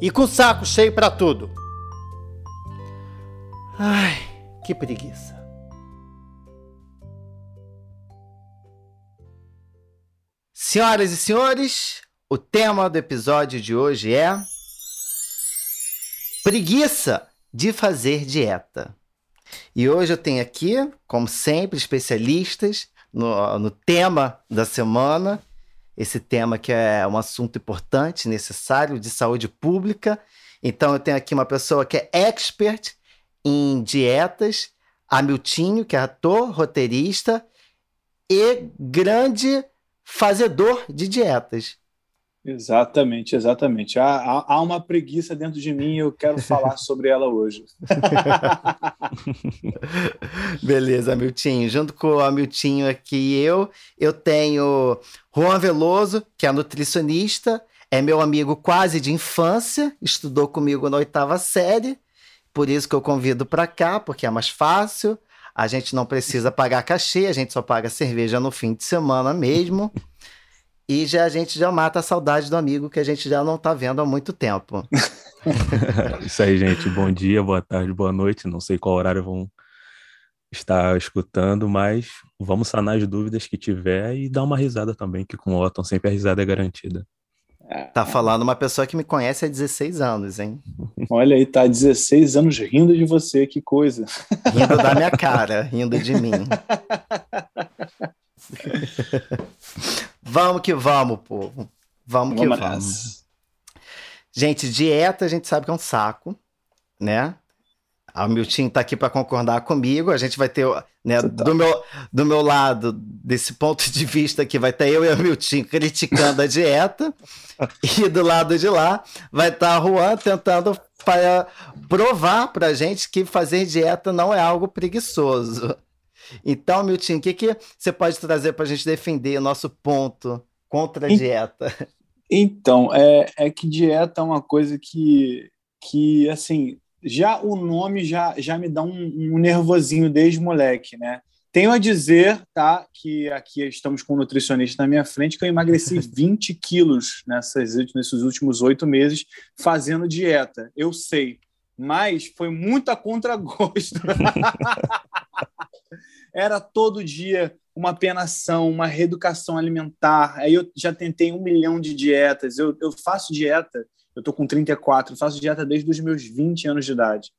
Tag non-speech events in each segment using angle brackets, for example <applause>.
e com o saco cheio para tudo. Ai, que preguiça. Senhoras e senhores, o tema do episódio de hoje é preguiça de fazer dieta. E hoje eu tenho aqui, como sempre, especialistas no, no tema da semana esse tema que é um assunto importante, necessário, de saúde pública. Então, eu tenho aqui uma pessoa que é expert em dietas, Hamiltinho, que é ator, roteirista e grande fazedor de dietas. Exatamente, exatamente. Há, há, há, uma preguiça dentro de mim e eu quero falar <laughs> sobre ela hoje. <laughs> Beleza, Hamiltinho. Junto com o Hamiltinho aqui eu, eu tenho Juan Veloso, que é nutricionista, é meu amigo quase de infância, estudou comigo na oitava série, por isso que eu convido para cá, porque é mais fácil. A gente não precisa pagar cachê, a gente só paga cerveja no fim de semana mesmo. E já a gente já mata a saudade do amigo que a gente já não está vendo há muito tempo. <laughs> Isso aí, gente. Bom dia, boa tarde, boa noite. Não sei qual horário vão estar escutando, mas vamos sanar as dúvidas que tiver e dar uma risada também, que com o Otton sempre a risada é garantida. Tá falando uma pessoa que me conhece há 16 anos, hein? Olha aí, tá 16 anos rindo de você, que coisa. Rindo da minha cara, rindo de mim. <laughs> vamos que vamos, povo. Vamos, vamos que vamos. Gente, dieta a gente sabe que é um saco, né? A Milton tá aqui para concordar comigo. A gente vai ter, né, tá. do, meu, do meu lado, desse ponto de vista aqui, vai ter eu e a Milton criticando a dieta. e do lado de lá vai estar tá a Juan tentando para provar pra gente que fazer dieta não é algo preguiçoso. Então, Milton, o que, que você pode trazer para a gente defender o nosso ponto contra a dieta? Então, é, é que dieta é uma coisa que, que assim, já o nome já, já me dá um, um nervosinho desde moleque, né? Tenho a dizer, tá, que aqui estamos com um nutricionista na minha frente, que eu emagreci <laughs> 20 quilos nessas, nesses últimos oito meses fazendo dieta. Eu sei, mas foi muito a contragosto. <laughs> Era todo dia uma penação, uma reeducação alimentar. Aí eu já tentei um milhão de dietas. Eu, eu faço dieta, eu tô com 34, faço dieta desde os meus 20 anos de idade.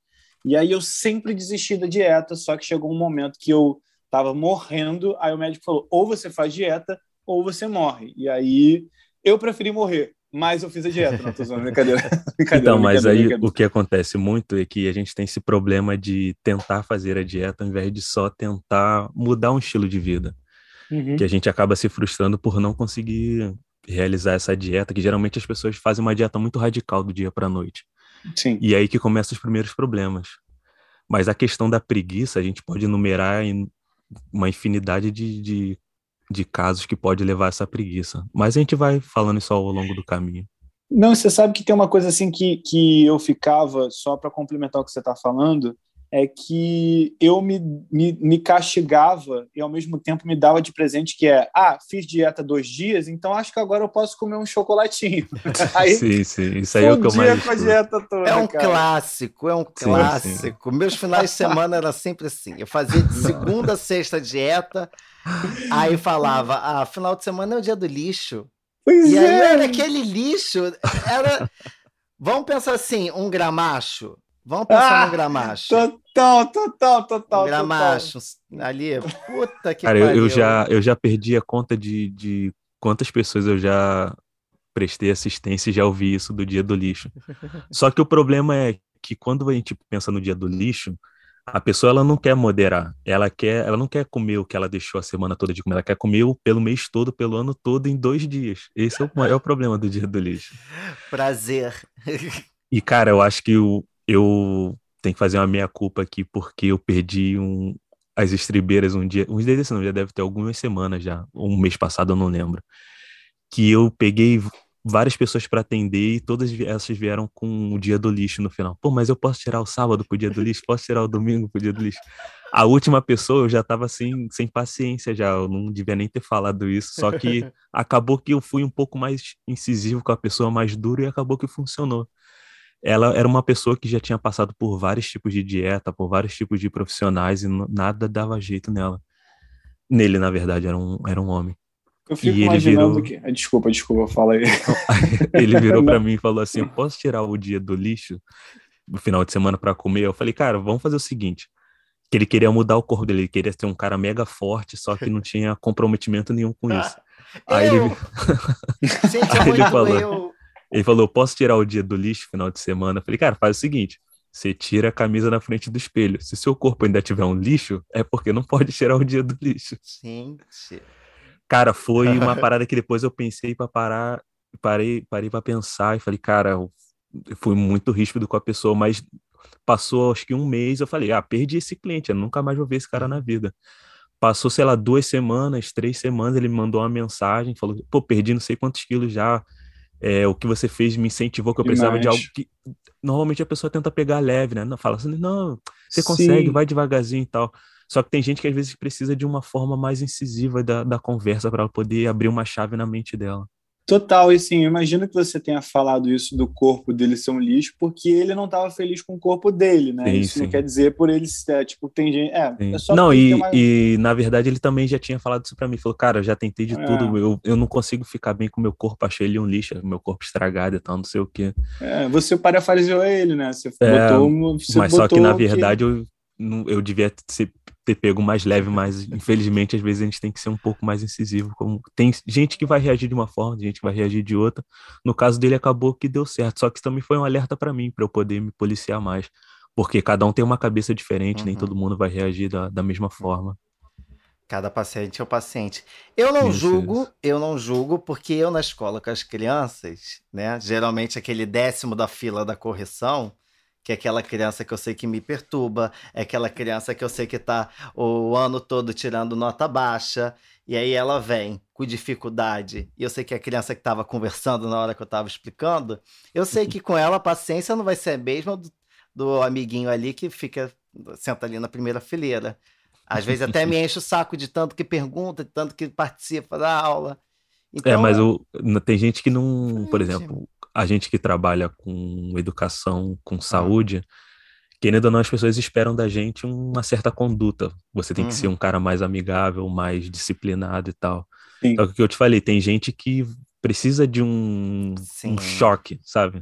E aí eu sempre desisti da dieta, só que chegou um momento que eu estava morrendo, aí o médico falou: ou você faz dieta ou você morre. E aí eu preferi morrer mas eu fiz a dieta, não tô usando brincadeira. <laughs> brincadeira então, mas aí o que acontece muito é que a gente tem esse problema de tentar fazer a dieta ao invés de só tentar mudar um estilo de vida. Uhum. Que a gente acaba se frustrando por não conseguir realizar essa dieta, que geralmente as pessoas fazem uma dieta muito radical do dia para noite. Sim. E aí que começam os primeiros problemas. Mas a questão da preguiça, a gente pode enumerar em uma infinidade de, de de casos que pode levar a essa preguiça. Mas a gente vai falando isso ao longo do caminho. Não, você sabe que tem uma coisa assim que, que eu ficava, só para complementar o que você está falando, é que eu me, me, me, castigava e ao mesmo tempo me dava de presente que é, ah, fiz dieta dois dias, então acho que agora eu posso comer um chocolatinho. <laughs> Aí, sim, sim, isso aí é o que eu mais... com a dieta toda, É um cara. clássico, é um sim, clássico. Sim. Meus finais de semana era sempre assim, eu fazia de segunda a sexta dieta, aí falava, ah, final de semana é o dia do lixo. Pois e é. aí era aquele lixo, era... Vamos pensar assim, um gramacho, Vamos pensar ah, no gramacho. Total, total, total. Gramacho ali, puta que Cara, pariu. Eu, já, eu já perdi a conta de, de quantas pessoas eu já prestei assistência e já ouvi isso do dia do lixo. <laughs> Só que o problema é que quando a gente pensa no dia do lixo, a pessoa ela não quer moderar, ela quer, ela não quer comer o que ela deixou a semana toda de comer, ela quer comer pelo mês todo, pelo ano todo em dois dias. Esse é o maior <laughs> problema do dia do lixo. Prazer. E, cara, eu acho que eu, eu tenho que fazer uma meia-culpa aqui, porque eu perdi um, as estribeiras um dia, uns dias não, já deve ter algumas semanas já, um mês passado, eu não lembro. Que eu peguei várias pessoas para atender e todas essas vieram com o dia do lixo no final. Pô, mas eu posso tirar o sábado pro dia do lixo? Posso tirar o domingo pro dia do lixo? A última pessoa eu já tava assim, sem paciência já, eu não devia nem ter falado isso, só que <laughs> acabou que eu fui um pouco mais incisivo com a pessoa mais dura e acabou que funcionou. Ela era uma pessoa que já tinha passado por vários tipos de dieta, por vários tipos de profissionais e nada dava jeito nela. Nele, na verdade, era um, era um homem. Eu fico e imaginando virou... que. Desculpa, desculpa, fala aí. <laughs> ele virou para <laughs> mim e falou assim: posso tirar o dia do lixo no final de semana para comer? Eu falei, cara, vamos fazer o seguinte. Que ele queria mudar o corpo dele, ele queria ser um cara mega forte, só que não tinha comprometimento nenhum com isso. Ah, aí eu... ele. <laughs> Gente, aí ele falou, eu... ele falou: posso tirar o dia do lixo final de semana? Eu falei, cara, faz o seguinte. Você tira a camisa na frente do espelho. Se seu corpo ainda tiver um lixo, é porque não pode tirar o dia do lixo. Gente. Cara, foi uma parada que depois eu pensei para parar, parei, parei para pensar e falei, cara, eu fui muito ríspido com a pessoa, mas passou acho que um mês, eu falei, ah, perdi esse cliente, eu nunca mais vou ver esse cara na vida. Passou, sei lá, duas semanas, três semanas, ele me mandou uma mensagem, falou, pô, perdi não sei quantos quilos já, é, o que você fez me incentivou que eu Demais. precisava de algo que normalmente a pessoa tenta pegar leve, né? Não, fala assim, não, você consegue, Sim. vai devagarzinho e tal. Só que tem gente que às vezes precisa de uma forma mais incisiva da, da conversa para poder abrir uma chave na mente dela. Total, e sim, eu imagino que você tenha falado isso do corpo dele ser um lixo, porque ele não estava feliz com o corpo dele, né? Sim, isso sim. não quer dizer por ele ser, tipo, tem gente. É, é só Não, e, uma... e na verdade ele também já tinha falado isso para mim. Falou, cara, eu já tentei de é. tudo, eu, eu não consigo ficar bem com o meu corpo, achei ele um lixo, meu corpo estragado e tal, não sei o quê. É, você parafraseou ele, né? Você é, botou. Você mas botou só que na verdade que... eu eu devia ser, ter pego mais leve, mas infelizmente às vezes a gente tem que ser um pouco mais incisivo. Como tem gente que vai reagir de uma forma, gente que vai reagir de outra. No caso dele acabou que deu certo, só que isso também foi um alerta para mim para eu poder me policiar mais, porque cada um tem uma cabeça diferente, uhum. nem todo mundo vai reagir da, da mesma forma. Cada paciente é o paciente. Eu não isso, julgo, isso. eu não julgo, porque eu na escola com as crianças, né? Geralmente aquele décimo da fila da correção, que é aquela criança que eu sei que me perturba, é aquela criança que eu sei que tá o ano todo tirando nota baixa, e aí ela vem com dificuldade, e eu sei que a criança que estava conversando na hora que eu estava explicando, eu sei que com ela a paciência não vai ser a mesma do, do amiguinho ali que fica, senta ali na primeira fileira. Às vezes até me enche o saco de tanto que pergunta, de tanto que participa da aula. É, então, é, mas o, tem gente que não, por exemplo, a gente que trabalha com educação, com saúde, querendo ou não, as pessoas esperam da gente uma certa conduta. Você tem uhum. que ser uhum. um cara mais amigável, mais disciplinado e tal. Sim. Só que o que eu te falei, tem gente que precisa de um, um choque, sabe?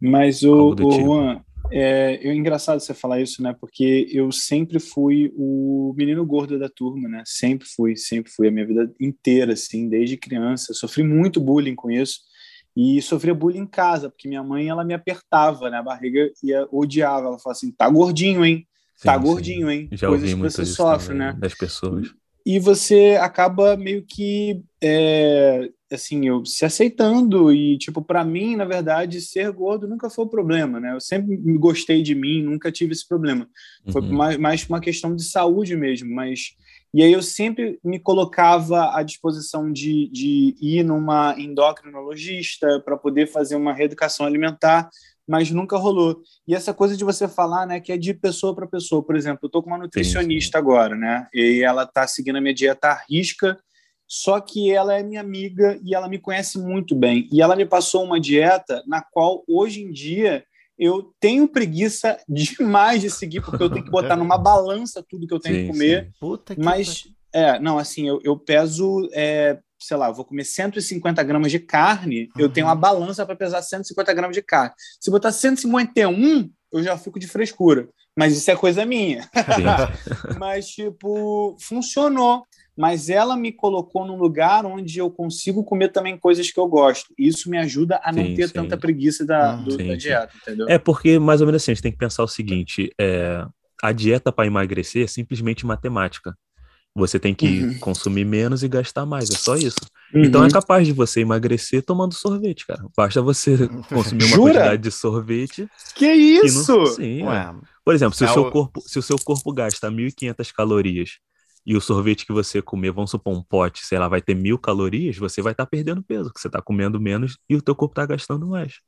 Mas o, o tipo. Juan, é, é engraçado você falar isso, né? Porque eu sempre fui o menino gordo da turma, né? Sempre fui, sempre fui a minha vida inteira, assim, desde criança. sofri muito bullying com isso e sofria bullying em casa, porque minha mãe ela me apertava, né? A barriga ia odiava, ela falava assim: "Tá gordinho, hein? Tá sim, gordinho, sim. hein?" Já Coisas que você sofre, né? Das pessoas. E você acaba meio que é, assim, eu se aceitando e tipo para mim, na verdade, ser gordo nunca foi o problema, né? Eu sempre gostei de mim, nunca tive esse problema. Foi uhum. mais, mais uma questão de saúde mesmo, mas e aí eu sempre me colocava à disposição de, de ir numa endocrinologista para poder fazer uma reeducação alimentar, mas nunca rolou. E essa coisa de você falar, né, que é de pessoa para pessoa. Por exemplo, eu estou com uma nutricionista sim, sim. agora, né, e ela está seguindo a minha dieta à risca, só que ela é minha amiga e ela me conhece muito bem. E ela me passou uma dieta na qual, hoje em dia, eu tenho preguiça <laughs> demais de seguir, porque eu tenho que botar numa balança tudo que eu tenho sim, que comer. Que mas, é, não, assim, eu, eu peso, é, sei lá, vou comer 150 gramas de carne, uhum. eu tenho uma balança para pesar 150 gramas de carne. Se botar 151, eu já fico de frescura. Mas isso é coisa minha. <laughs> mas, tipo, funcionou mas ela me colocou num lugar onde eu consigo comer também coisas que eu gosto. Isso me ajuda a não sim, ter sim. tanta preguiça da, do, sim, da dieta, entendeu? É porque, mais ou menos assim, a gente tem que pensar o seguinte: é, a dieta para emagrecer é simplesmente matemática. Você tem que uhum. consumir menos e gastar mais, é só isso. Uhum. Então é capaz de você emagrecer tomando sorvete, cara. Basta você <laughs> consumir uma quantidade de sorvete. Que isso? Não... Sim. Ué. Por exemplo, se, é o seu corpo, se o seu corpo gasta 1.500 calorias e o sorvete que você comer, vamos supor, um pote, sei lá, vai ter mil calorias, você vai estar tá perdendo peso, porque você está comendo menos e o teu corpo está gastando mais.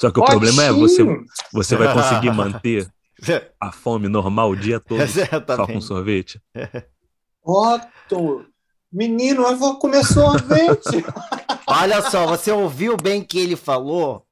Só que o problema é, você, você vai conseguir manter <laughs> a fome normal o dia todo <laughs> só com sorvete? <laughs> Otto, menino, eu vou comer sorvete. Olha só, você ouviu bem que ele falou?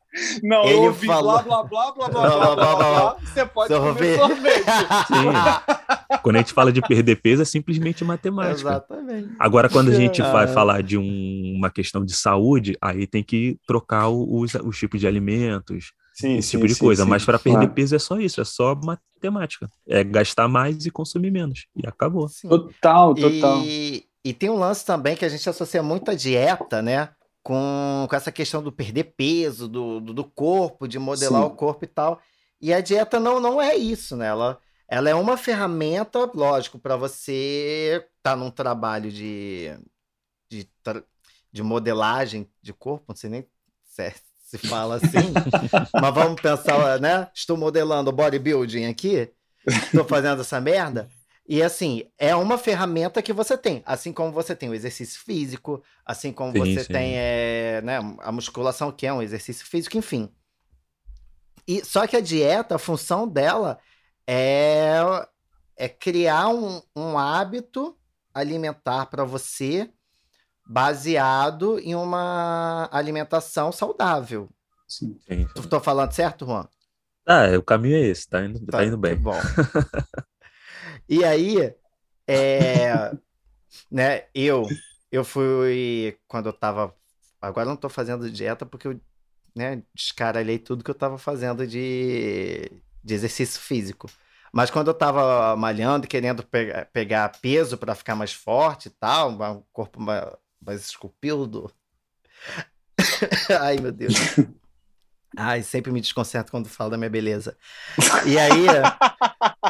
Não, ele eu ouvi falou... blá, blá, blá, blá, blá, blá, blá, blá, Você pode sorvete. comer sorvete. Sim. Quando a gente fala de perder peso, é simplesmente matemática. Exatamente. Agora, quando a gente vai falar de um, uma questão de saúde, aí tem que trocar os, os tipos de alimentos, sim, esse sim, tipo de sim, coisa. Mas para perder claro. peso é só isso, é só matemática. É gastar mais e consumir menos. E acabou. Total, total. E, e tem um lance também que a gente associa muito à dieta, né? Com, com essa questão do perder peso, do, do, do corpo, de modelar o corpo e tal. E a dieta não, não é isso, né? Ela, ela é uma ferramenta, lógico, para você estar tá num trabalho de, de, de modelagem de corpo, não sei nem se é se fala assim. <laughs> Mas vamos pensar, né? Estou modelando bodybuilding aqui, estou fazendo essa merda. E assim, é uma ferramenta que você tem. Assim como você tem o exercício físico, assim como sim, você sim. tem é, né, a musculação, que é um exercício físico, enfim. E, só que a dieta, a função dela é, é criar um, um hábito alimentar para você baseado em uma alimentação saudável. Sim. Tô falando certo, Juan? Ah, o caminho é esse, tá indo, tá, tá indo bem. Bom. <laughs> e aí, é, <laughs> né, eu, eu fui, quando eu tava, agora eu não tô fazendo dieta porque eu, né, descaralhei tudo que eu tava fazendo de, de exercício físico. Mas quando eu tava malhando, querendo pegar, pegar peso para ficar mais forte e tal, um corpo mais, mais esculpido. <coughs> Ai, meu Deus. <laughs> Ai, sempre me desconcerto quando falo da minha beleza. E aí, <laughs>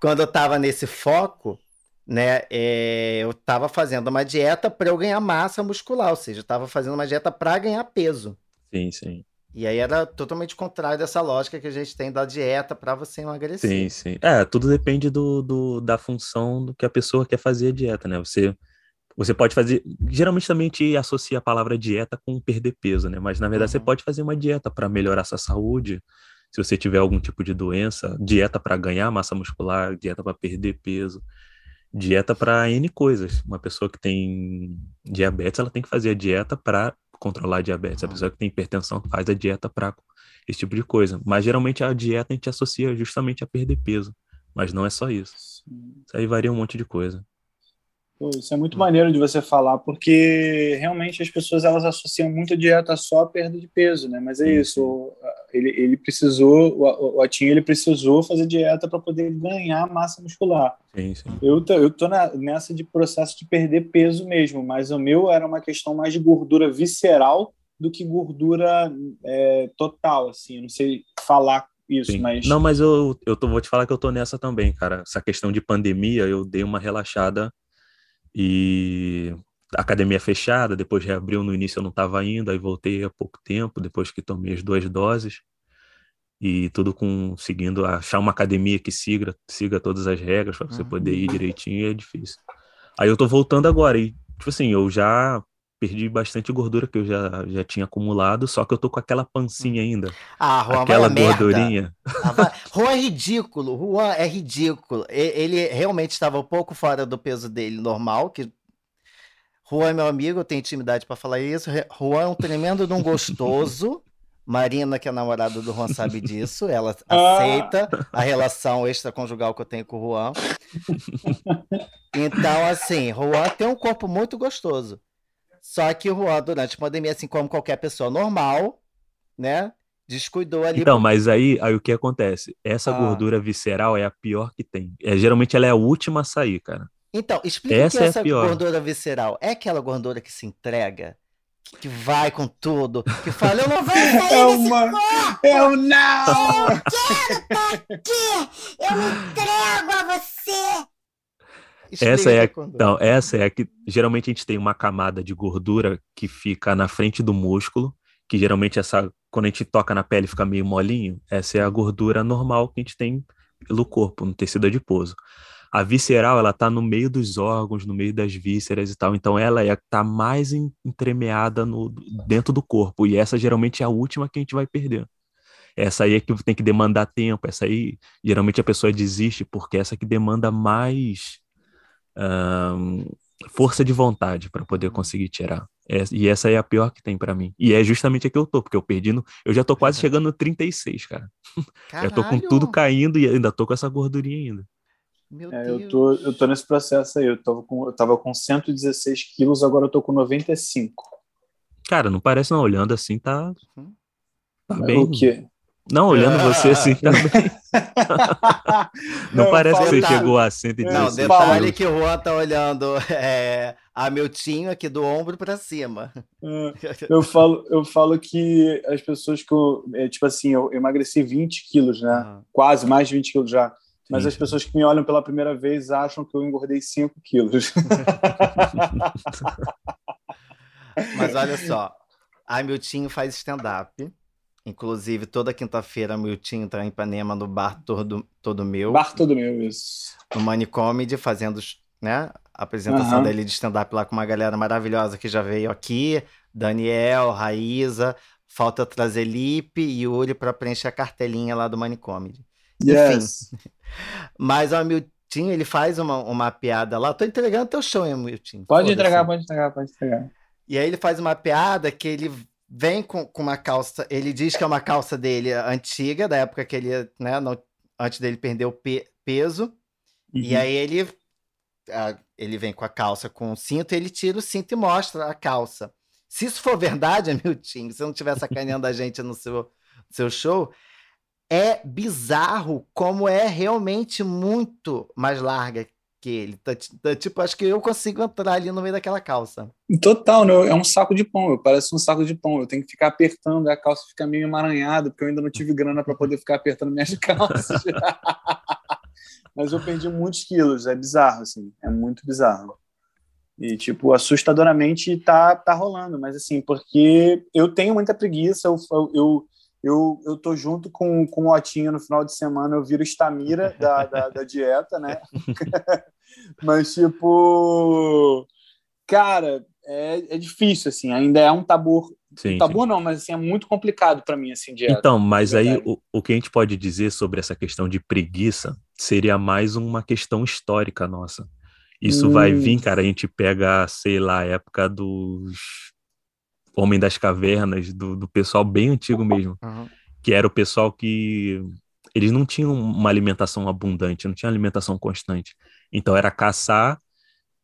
quando eu tava nesse foco, né, é, eu tava fazendo uma dieta para eu ganhar massa muscular, ou seja, eu tava fazendo uma dieta para ganhar peso. Sim, sim. E aí era totalmente contrário dessa lógica que a gente tem da dieta para você emagrecer. Sim, sim. É, tudo depende do, do, da função do que a pessoa quer fazer a dieta, né? Você você pode fazer. Geralmente também te associa a palavra dieta com perder peso, né? Mas na verdade uhum. você pode fazer uma dieta para melhorar sua saúde. Se você tiver algum tipo de doença, dieta para ganhar massa muscular, dieta para perder peso, dieta para N coisas. Uma pessoa que tem diabetes, ela tem que fazer a dieta para controlar a diabetes. A pessoa que tem hipertensão faz a dieta para esse tipo de coisa. Mas geralmente a dieta a gente associa justamente a perder peso. Mas não é só isso. Isso aí varia um monte de coisa. Pô, isso é muito maneiro de você falar, porque realmente as pessoas elas associam muito a dieta só à perda de peso, né? Mas é isso, ele, ele precisou, o, o Atinho ele precisou fazer dieta para poder ganhar massa muscular. Sim, sim. Eu tô, eu tô na, nessa de processo de perder peso mesmo, mas o meu era uma questão mais de gordura visceral do que gordura é, total, assim. Eu não sei falar isso, Sim. mas. Não, mas eu, eu tô, vou te falar que eu tô nessa também, cara. Essa questão de pandemia, eu dei uma relaxada e a academia fechada, depois reabriu, no início eu não estava indo, aí voltei há pouco tempo, depois que tomei as duas doses, e tudo com seguindo, achar uma academia que siga, siga todas as regras para você uhum. poder ir direitinho é difícil. Aí eu tô voltando agora, e tipo assim, eu já perdi bastante gordura que eu já, já tinha acumulado, só que eu tô com aquela pancinha hum. ainda. Ah, Juan, aquela gordurinha. Ah, Juan é ridículo, Juan é ridículo. Ele realmente estava um pouco fora do peso dele normal, que Juan é meu amigo, eu tenho intimidade para falar isso. Juan é um tremendo de um gostoso. <laughs> Marina, que é namorada do Juan, sabe disso. Ela <laughs> ah. aceita a relação extraconjugal que eu tenho com o Juan. Então, assim, Juan tem um corpo muito gostoso. Só que o Juan, durante a pandemia, assim como qualquer pessoa normal, né? Descuidou ali. Então, mas aí, aí o que acontece? Essa ah. gordura visceral é a pior que tem. É, geralmente ela é a última a sair, cara. Então, explica essa que é essa gordura visceral é aquela gordura que se entrega, que vai com tudo, que fala, eu não vou sair <laughs> é uma... Eu não! Eu quero estar aqui! Eu me entrego a você! Essa é a, então, essa é a que geralmente a gente tem uma camada de gordura que fica na frente do músculo, que geralmente essa quando a gente toca na pele fica meio molinho. Essa é a gordura normal que a gente tem pelo corpo, no tecido adiposo. A visceral, ela tá no meio dos órgãos, no meio das vísceras e tal. Então ela é tá mais entremeada no dentro do corpo e essa geralmente é a última que a gente vai perder. Essa aí é que tem que demandar tempo, essa aí geralmente a pessoa desiste porque essa que demanda mais um, força de vontade para poder conseguir tirar. É, e essa é a pior que tem para mim. E é justamente a que eu tô, porque eu perdi no, eu já tô quase chegando no 36, cara. Caralho. <laughs> Já tô com tudo caindo e ainda tô com essa gordurinha ainda. Meu é, Deus. Eu tô, eu tô nesse processo aí. Eu tava, com, eu tava com 116 quilos, agora eu tô com 95. Cara, não parece não. Olhando assim, tá. Uhum. Tá bem. O quê? Não, olhando ah. você assim também. <laughs> não, não, parece que você chegou a 116. Não, detalhe que o Juan tá olhando é, a meu tinho aqui do ombro para cima. É, eu, falo, eu falo que as pessoas que eu, é, tipo assim, eu emagreci 20 quilos, né? Uhum. Quase mais de 20 quilos já. Mas Sim. as pessoas que me olham pela primeira vez acham que eu engordei 5 quilos. <laughs> Mas olha só, a Miltinho faz stand-up. Inclusive, toda quinta-feira, Miltinho tá em Ipanema no Bar Todo, todo Meu. Bar Todo Meu, isso. No Money Comedy, fazendo né, a apresentação uhum. dele de stand-up lá com uma galera maravilhosa que já veio aqui. Daniel, Raíza. Falta trazer Lipe e Yuri para preencher a cartelinha lá do Money Comedy. Yes. Enfim. <laughs> Mas o Miltinho, ele faz uma, uma piada lá. Tô entregando teu show, hein, Miltinho? Pode entregar, pode entregar, pode entregar. E aí ele faz uma piada que ele vem com, com uma calça. Ele diz que é uma calça dele antiga, da época que ele, né, não, antes dele perder o pe peso. Uhum. E aí ele, a, ele vem com a calça com o cinto, ele tira o cinto e mostra a calça. Se isso for verdade, <laughs> Miltinho, se você não estiver sacaneando a gente no seu, seu show, é bizarro como é realmente muito mais larga que ele. Tá, tá, tipo, acho que eu consigo entrar ali no meio daquela calça. Total, né? É um saco de pão, parece um saco de pão. Eu tenho que ficar apertando, a calça fica meio emaranhada, porque eu ainda não tive grana para poder ficar apertando minhas <laughs> calças. <laughs> Mas eu perdi muitos quilos, é bizarro, assim, é muito bizarro. E, tipo, assustadoramente tá, tá rolando, mas assim, porque eu tenho muita preguiça, eu, eu, eu, eu tô junto com, com o Otinho no final de semana, eu viro estamira da, da, da dieta, né? <laughs> Mas, tipo, cara, é, é difícil, assim, ainda é um tabu. Sim, tabu sim. não, mas assim, é muito complicado para mim, assim, dieta. Então, mas aí o, o que a gente pode dizer sobre essa questão de preguiça seria mais uma questão histórica nossa. Isso hum. vai vir, cara, a gente pega, sei lá, a época dos Homem das Cavernas, do, do pessoal bem antigo mesmo, uhum. que era o pessoal que eles não tinham uma alimentação abundante, não tinha alimentação constante. Então era caçar,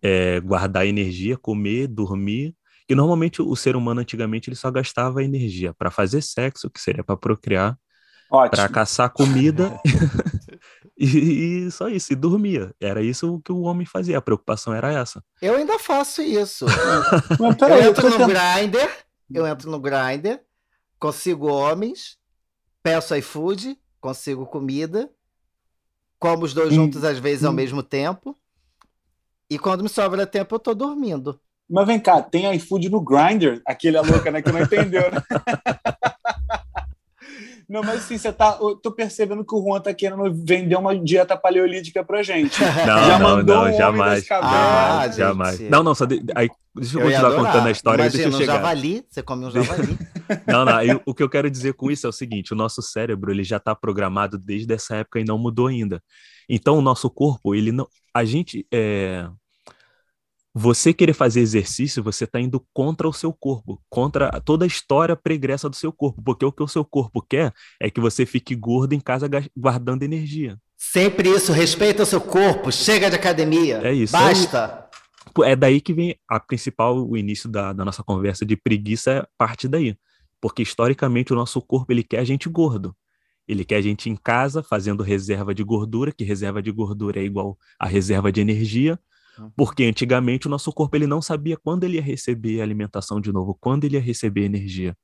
é, guardar energia, comer, dormir. E normalmente o ser humano antigamente ele só gastava energia para fazer sexo, que seria para procriar, para caçar comida <laughs> <laughs> e, e, só isso, e dormia. Era isso que o homem fazia, a preocupação era essa. Eu ainda faço isso. <laughs> Mas, peraí, eu entro eu no tendo... Grindr, eu entro no Grindr, consigo homens, peço iFood, consigo comida, como os dois juntos às vezes ao mesmo tempo. E quando me sobra tempo, eu tô dormindo. Mas vem cá, tem iFood no Grindr? Aquele é louca, né? Que não entendeu, né? <laughs> Não, mas assim, você tá. Eu tô percebendo que o Juan tá querendo vender uma dieta paleolítica pra gente. <laughs> Não, Já não, mandou não, um jamais. Ah, jamais. Não, não, só de, aí, deixa eu, eu continuar contando a história. Imagina, deixa eu chegar. um javali, você come um javali. <laughs> não, não, aí, o que eu quero dizer com isso é o seguinte: o nosso cérebro ele já tá programado desde essa época e não mudou ainda. Então, o nosso corpo, ele não. A gente. É, você querer fazer exercício, você está indo contra o seu corpo, contra toda a história pregressa do seu corpo, porque o que o seu corpo quer é que você fique gordo em casa guardando energia. Sempre isso, respeita o seu corpo, chega de academia. É isso. Basta. É, é daí que vem a principal, o início da, da nossa conversa de preguiça, é parte daí. Porque historicamente o nosso corpo ele quer a gente gordo. Ele quer a gente em casa fazendo reserva de gordura, que reserva de gordura é igual a reserva de energia. Porque antigamente o nosso corpo ele não sabia quando ele ia receber alimentação de novo, quando ele ia receber energia.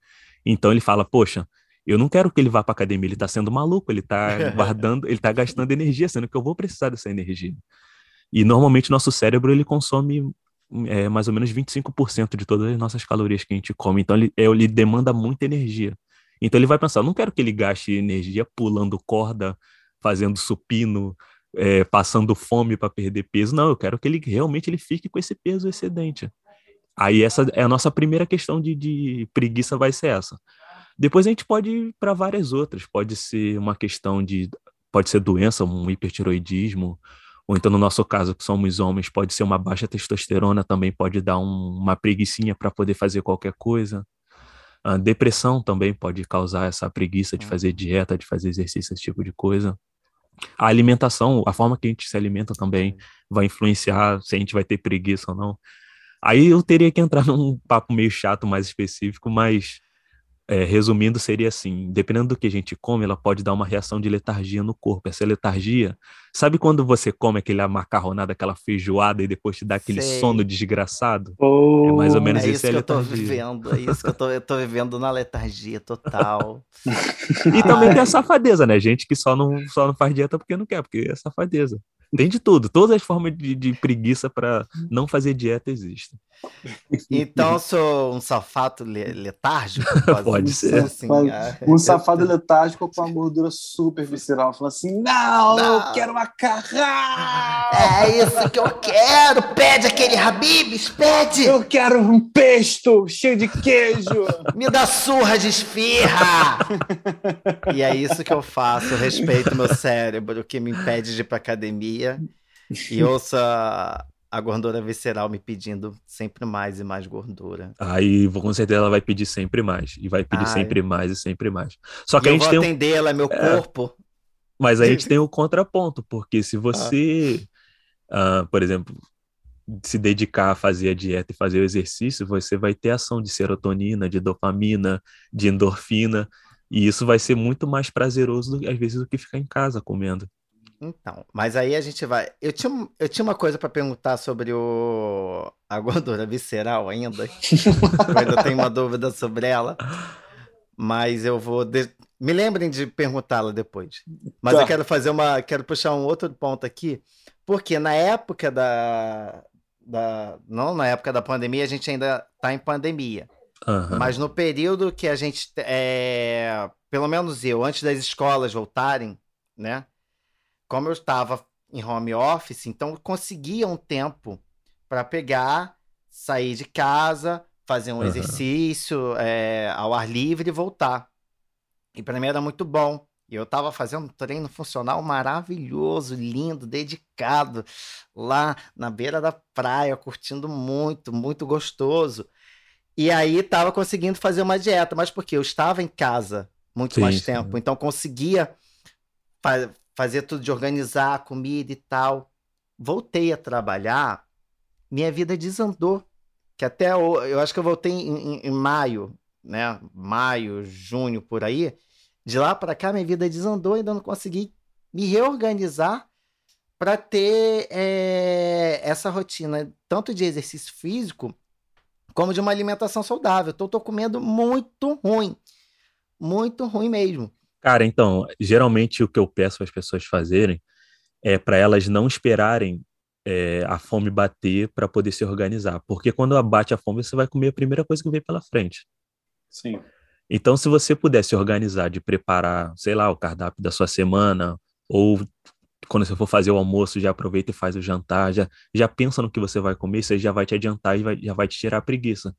Então ele fala: "Poxa, eu não quero que ele vá para academia, ele está sendo maluco, ele está <laughs> guardando, ele está gastando energia, sendo que eu vou precisar dessa energia". E normalmente nosso cérebro ele consome é, mais ou menos 25% de todas as nossas calorias que a gente come. Então ele, ele demanda muita energia. Então ele vai pensar, não quero que ele gaste energia pulando corda, fazendo supino, é, passando fome para perder peso. Não, eu quero que ele realmente ele fique com esse peso excedente. Aí essa é a nossa primeira questão de, de preguiça vai ser essa. Depois a gente pode ir para várias outras. Pode ser uma questão de, pode ser doença, um hipertiroidismo, ou então no nosso caso que somos homens, pode ser uma baixa testosterona também pode dar um, uma preguiçinha para poder fazer qualquer coisa. A depressão também pode causar essa preguiça de hum. fazer dieta, de fazer exercício, esse tipo de coisa. A alimentação, a forma que a gente se alimenta também vai influenciar se a gente vai ter preguiça ou não. Aí eu teria que entrar <laughs> num papo meio chato, mais específico, mas é, resumindo, seria assim: dependendo do que a gente come, ela pode dar uma reação de letargia no corpo. Essa letargia, sabe quando você come aquela macarronada, aquela feijoada e depois te dá aquele Sei. sono desgraçado? Oh, é mais ou menos é isso, isso que eu tô vivendo. É isso que eu tô, eu tô vivendo na letargia total. e também tem a safadeza, né? Gente que só não, só não faz dieta porque não quer, porque é safadeza. Tem de tudo. Todas as formas de, de preguiça para não fazer dieta existem. Então eu sou um safado letárgico? <laughs> Pode ser. Assim, é. Um safado letárgico com uma gordura super visceral. Falando assim: não, não, eu quero macarrão! É isso que eu quero! Pede aquele Habibs, pede! Eu quero um pesto cheio de queijo! Me dá surra de esfirra! e é isso que eu faço. Respeito meu cérebro, que me impede de ir pra academia e <laughs> ouça a gordura visceral me pedindo sempre mais e mais gordura. Aí, com certeza, ela vai pedir sempre mais. E vai pedir Ai. sempre mais e sempre mais. Só que e a gente eu vou tem atender, um... ela é meu é... corpo. Mas a gente <laughs> tem o contraponto, porque se você, ah. uh, por exemplo, se dedicar a fazer a dieta e fazer o exercício, você vai ter ação de serotonina, de dopamina, de endorfina, e isso vai ser muito mais prazeroso, às vezes, do que ficar em casa comendo. Então, mas aí a gente vai. Eu tinha, eu tinha uma coisa para perguntar sobre o a gordura visceral ainda. <laughs> eu ainda tenho uma dúvida sobre ela. Mas eu vou. De... Me lembrem de perguntá-la depois. Mas tá. eu quero fazer uma. Quero puxar um outro ponto aqui. Porque na época da. da... Não na época da pandemia, a gente ainda está em pandemia. Uhum. Mas no período que a gente. É... Pelo menos eu, antes das escolas voltarem, né? Como eu estava em home office, então eu conseguia um tempo para pegar, sair de casa, fazer um uhum. exercício é, ao ar livre e voltar. E para mim era muito bom. E eu estava fazendo um treino funcional maravilhoso, lindo, dedicado, lá na beira da praia, curtindo muito, muito gostoso. E aí estava conseguindo fazer uma dieta, mas porque eu estava em casa muito sim, mais tempo, sim. então conseguia fazer tudo de organizar a comida e tal. Voltei a trabalhar, minha vida desandou. Que até eu, eu acho que eu voltei em, em, em maio, né? Maio, junho, por aí. De lá para cá, minha vida desandou, ainda não consegui me reorganizar para ter é, essa rotina, tanto de exercício físico, como de uma alimentação saudável. Então, eu tô comendo muito ruim. Muito ruim mesmo. Cara, então, geralmente o que eu peço as pessoas fazerem é para elas não esperarem é, a fome bater para poder se organizar. Porque quando bate a fome, você vai comer a primeira coisa que vem pela frente. Sim. Então, se você pudesse organizar de preparar, sei lá, o cardápio da sua semana, ou quando você for fazer o almoço, já aproveita e faz o jantar, já, já pensa no que você vai comer, isso aí já vai te adiantar e vai, já vai te tirar a preguiça.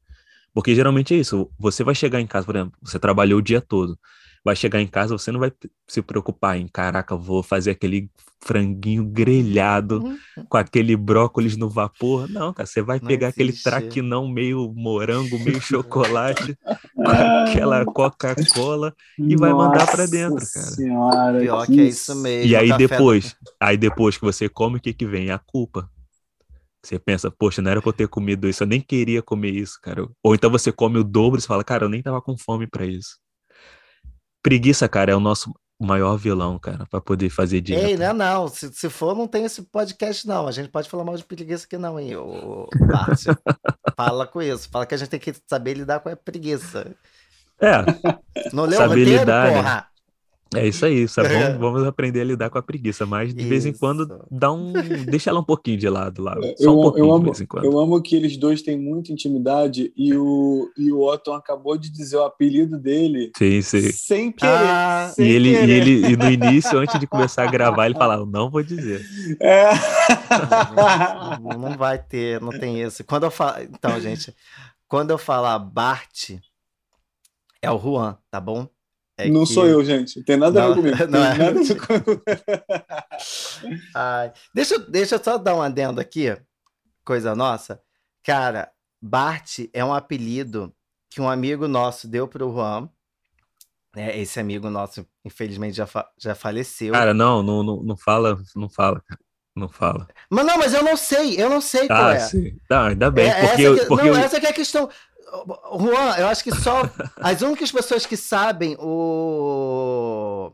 Porque geralmente é isso, você vai chegar em casa, por exemplo, você trabalhou o dia todo, vai chegar em casa, você não vai se preocupar em, caraca, vou fazer aquele franguinho grelhado uhum. com aquele brócolis no vapor. Não, cara, você vai não pegar existe. aquele traquinão meio morango, <laughs> meio chocolate, com aquela Coca-Cola e vai mandar para dentro, cara. Senhora, Pior que, que é isso mesmo. E aí depois, aí depois que você come, o que que vem? A culpa. Você pensa, poxa, não era pra eu ter comido isso, eu nem queria comer isso, cara. Ou então você come o dobro e fala, cara, eu nem tava com fome para isso. Preguiça, cara, é o nosso maior vilão, cara, para poder fazer dieta. Ei, não, não. Se, se for, não tem esse podcast, não. A gente pode falar mal de preguiça aqui, não, hein, ô, Márcio. <laughs> Fala com isso. Fala que a gente tem que saber lidar com a preguiça. É. Não leu o roteiro, lidar, né? porra? É isso aí, isso é bom, vamos aprender a lidar com a preguiça, mas de isso. vez em quando dá um, deixa ela um pouquinho de lado lá, só eu, um pouquinho eu amo, de vez em quando. Eu amo que eles dois têm muita intimidade e o, e o Otton acabou de dizer o apelido dele sim, sim. sem querer. Ah, sem e, ele, querer. e ele e no início, antes de começar a gravar, ele falava, não vou dizer. É. Não, não vai ter, não tem isso. Quando eu falo, então, gente, quando eu falar Bart, é o Juan, tá bom? É não que... sou eu, gente. Tem nada não, <laughs> a ver comigo. Não é. nada Ai, deixa, deixa eu só dar um adendo aqui. Coisa nossa. Cara, Bart é um apelido que um amigo nosso deu pro Juan. É, esse amigo nosso, infelizmente, já, fa já faleceu. Cara, não, não, não, não fala, não fala, Não fala. Mas não, mas eu não sei, eu não sei qual ah, é. Sim. Não, ainda bem, é, porque, essa eu, que, porque não, eu... essa que é a questão. Juan, eu acho que só as únicas pessoas que sabem o.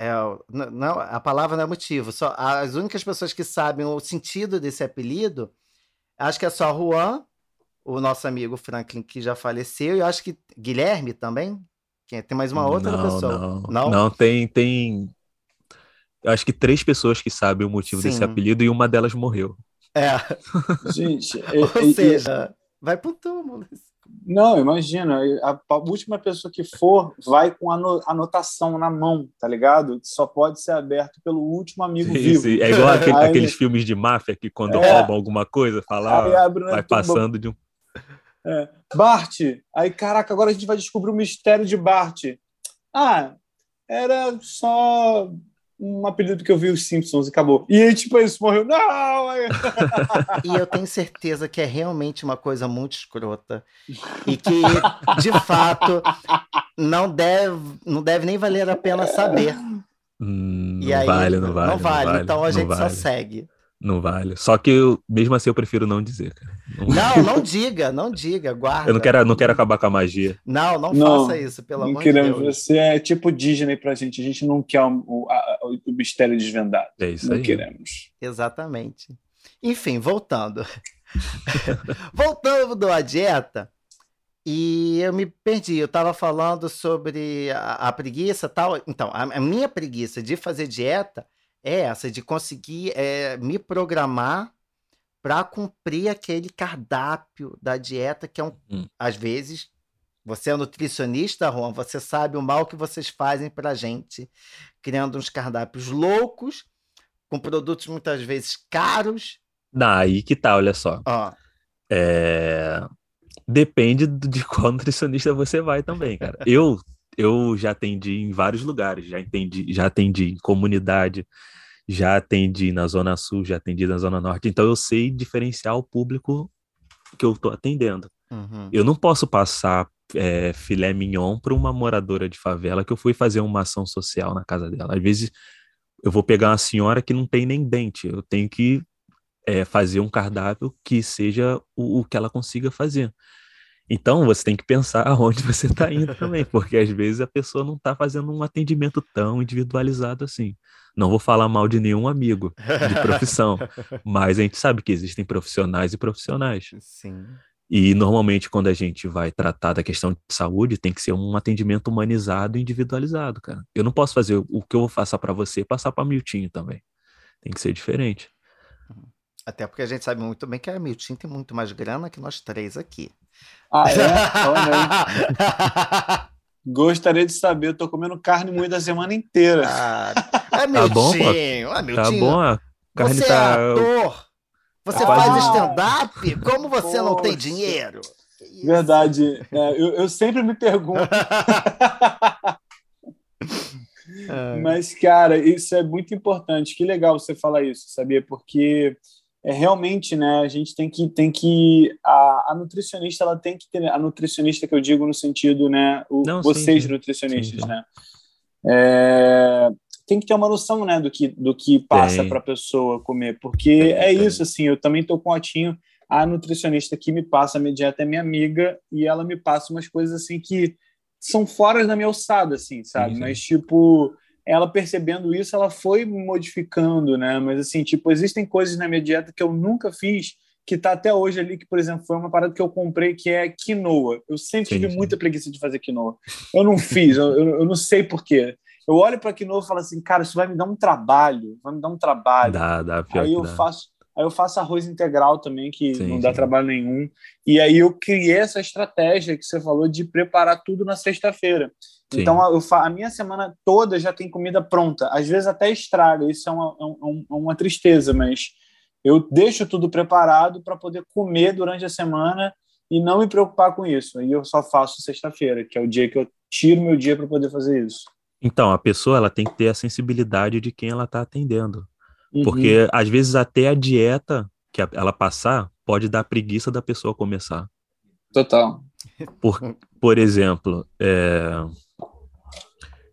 É, não, a palavra não é motivo, só as únicas pessoas que sabem o sentido desse apelido, acho que é só Juan, o nosso amigo Franklin, que já faleceu, e eu acho que Guilherme também. Tem mais uma outra não, pessoa. Não, não, não tem, tem. Acho que três pessoas que sabem o motivo Sim. desse apelido e uma delas morreu. É. Gente, <laughs> ou seja, vai pro túmulo. Não, imagina, a, a, última pessoa que for vai com a anotação na mão, tá ligado? Só pode ser aberto pelo último amigo sim, vivo. Sim. É igual aquele, aí, aqueles filmes de máfia que quando é, roubam alguma coisa, fala, vai passando de um. É. Bart, aí caraca, agora a gente vai descobrir o mistério de Bart. Ah, era só um apelido que eu vi os Simpsons e acabou. E aí, tipo, isso morreu. Não! e eu tenho certeza que é realmente uma coisa muito escrota. E que, de fato, não deve, não deve nem valer a pena saber. Hum, e não, aí, vale, não, vale, não vale. Não vale. Então a gente vale. só segue. Não vale. Só que eu, mesmo assim eu prefiro não dizer, cara. Não, não, não diga, não diga, guarda. Eu não quero, não quero acabar com a magia. Não, não, não faça isso, pelo amor de Deus. Você é tipo Disney pra gente. A gente não quer o, o, a, o mistério desvendado. É isso não aí. queremos. Exatamente. Enfim, voltando. <laughs> voltando da dieta. E eu me perdi, eu estava falando sobre a, a preguiça tal. Então, a, a minha preguiça de fazer dieta é essa, de conseguir é, me programar para cumprir aquele cardápio da dieta que é um, hum. às vezes você é nutricionista, Juan, você sabe o mal que vocês fazem para gente, criando uns cardápios loucos, com produtos muitas vezes caros. Daí que tá, olha só. Ó. É... Depende de qual <laughs> nutricionista você vai também, cara. Eu eu já atendi em vários lugares, já entendi, já atendi em comunidade, já atendi na Zona Sul, já atendi na Zona Norte, então eu sei diferenciar o público que eu estou atendendo. Uhum. Eu não posso passar é, filé mignon para uma moradora de favela que eu fui fazer uma ação social na casa dela. Às vezes eu vou pegar uma senhora que não tem nem dente, eu tenho que é, fazer um cardápio que seja o, o que ela consiga fazer. Então você tem que pensar <laughs> aonde você está indo também, porque às vezes a pessoa não está fazendo um atendimento tão individualizado assim. Não vou falar mal de nenhum amigo de profissão, <laughs> mas a gente sabe que existem profissionais e profissionais. Sim. E normalmente quando a gente vai tratar da questão de saúde, tem que ser um atendimento humanizado e individualizado, cara. Eu não posso fazer o que eu vou passar para você, passar para Miltinho também. Tem que ser diferente. Até porque a gente sabe muito bem que a Miltinho tem muito mais grana que nós três aqui. Ah, é? <laughs> Gostaria de saber, eu tô comendo carne moída a semana inteira. Ah, é Miltinho, tá bom, é Tá bom, a carne você tá... é ator, você ah, faz stand-up, como você poxa. não tem dinheiro? Verdade, é, eu, eu sempre me pergunto. <laughs> Mas, cara, isso é muito importante. Que legal você falar isso, sabia? Porque é realmente, né, a gente tem que tem que a, a, nutricionista ela tem que ter a nutricionista que eu digo no sentido, né, o, Não, vocês sim, nutricionistas, sim, sim. né, é, tem que ter uma noção, né, do que do que passa para a pessoa comer, porque é isso assim, eu também tô com o Otinho, a nutricionista que me passa a minha dieta é minha amiga e ela me passa umas coisas assim que são fora da minha alçada, assim, sabe? Mas tipo ela percebendo isso, ela foi modificando, né? Mas assim, tipo, existem coisas na minha dieta que eu nunca fiz, que tá até hoje ali, que, por exemplo, foi uma parada que eu comprei que é quinoa. Eu sempre sim, tive sim. muita preguiça de fazer quinoa. Eu não fiz, eu, eu, não sei porquê. eu olho para aquilo e falo assim, cara, isso vai me dar um trabalho, vai me dar um trabalho. Dá, dá, pior Aí eu dá. faço, aí eu faço arroz integral também, que sim, não dá trabalho nenhum. E aí eu criei essa estratégia que você falou de preparar tudo na sexta-feira. Então eu, a minha semana toda já tem comida pronta. Às vezes até estraga, isso é uma, é um, é uma tristeza, mas eu deixo tudo preparado para poder comer durante a semana e não me preocupar com isso. Aí eu só faço sexta-feira, que é o dia que eu tiro meu dia para poder fazer isso. Então, a pessoa ela tem que ter a sensibilidade de quem ela está atendendo. Uhum. Porque às vezes até a dieta que ela passar pode dar preguiça da pessoa começar. Total. Por, por exemplo, é...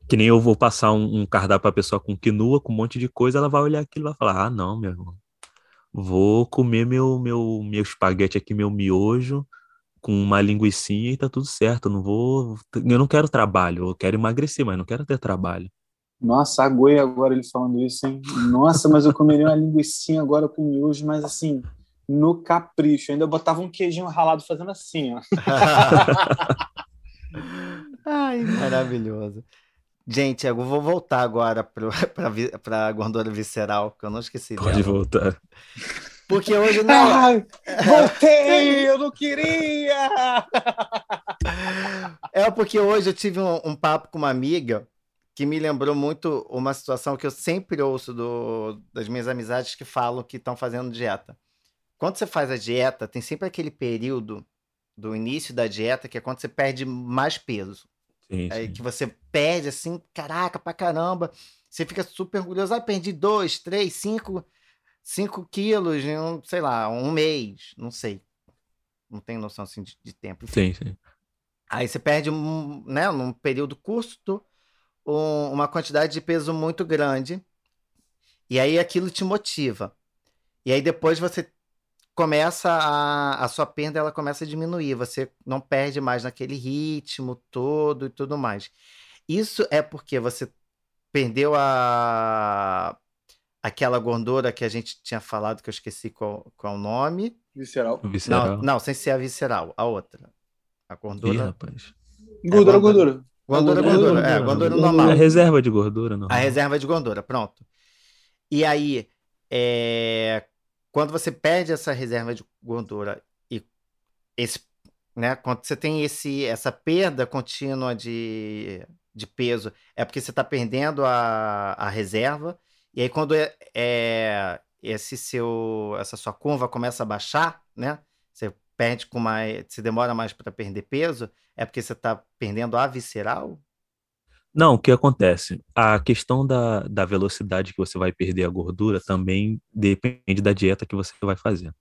que nem eu vou passar um, um cardápio para a pessoa com quinua, com um monte de coisa, ela vai olhar aquilo e vai falar: ah, não, meu irmão, vou comer meu, meu, meu espaguete aqui, meu miojo, com uma linguiçinha e tá tudo certo. Eu não vou. Eu não quero trabalho, eu quero emagrecer, mas não quero ter trabalho. Nossa, aguei agora ele falando isso, hein? Nossa, mas eu comeria uma linguiçinha agora com miojo, mas assim, no capricho. ainda botava um queijinho ralado fazendo assim, ó. <laughs> <laughs> Ai, maravilhoso. Gente, eu vou voltar agora para <laughs> a gordura visceral, que eu não esqueci Pode dela. voltar. Porque hoje não. Ai, voltei! <laughs> eu não queria! É porque hoje eu tive um, um, papo com uma amiga que me lembrou muito uma situação que eu sempre ouço do, das minhas amizades que falam que estão fazendo dieta. Quando você faz a dieta, tem sempre aquele período do início da dieta que é quando você perde mais peso. Sim, sim. que você perde assim, caraca, pra caramba. Você fica super orgulhoso. Ah, perdi dois, três, cinco 5 quilos em um, sei lá, um mês, não sei. Não tenho noção assim de, de tempo. Sim, sim. Aí você perde, um, né, num período curto, um, uma quantidade de peso muito grande. E aí aquilo te motiva. E aí depois você começa a, a sua perda ela começa a diminuir, você não perde mais naquele ritmo todo e tudo mais. Isso é porque você perdeu a aquela gordura que a gente tinha falado, que eu esqueci qual, qual é o nome. Visceral. visceral. Não, não, sem ser a visceral, a outra. A gordura. Ih, rapaz. Gordura, é, gordura. Gordura, gordura. É, gordura normal. A reserva de gordura, não. A reserva de gordura, pronto. E aí, é... quando você perde essa reserva de gordura e esse, né, quando você tem esse, essa perda contínua de, de peso, é porque você está perdendo a, a reserva e aí, quando é, é, esse seu, essa sua curva começa a baixar, né? Você perde com mais. Você demora mais para perder peso, é porque você está perdendo a visceral? Não, o que acontece? A questão da, da velocidade que você vai perder a gordura também depende da dieta que você vai fazer.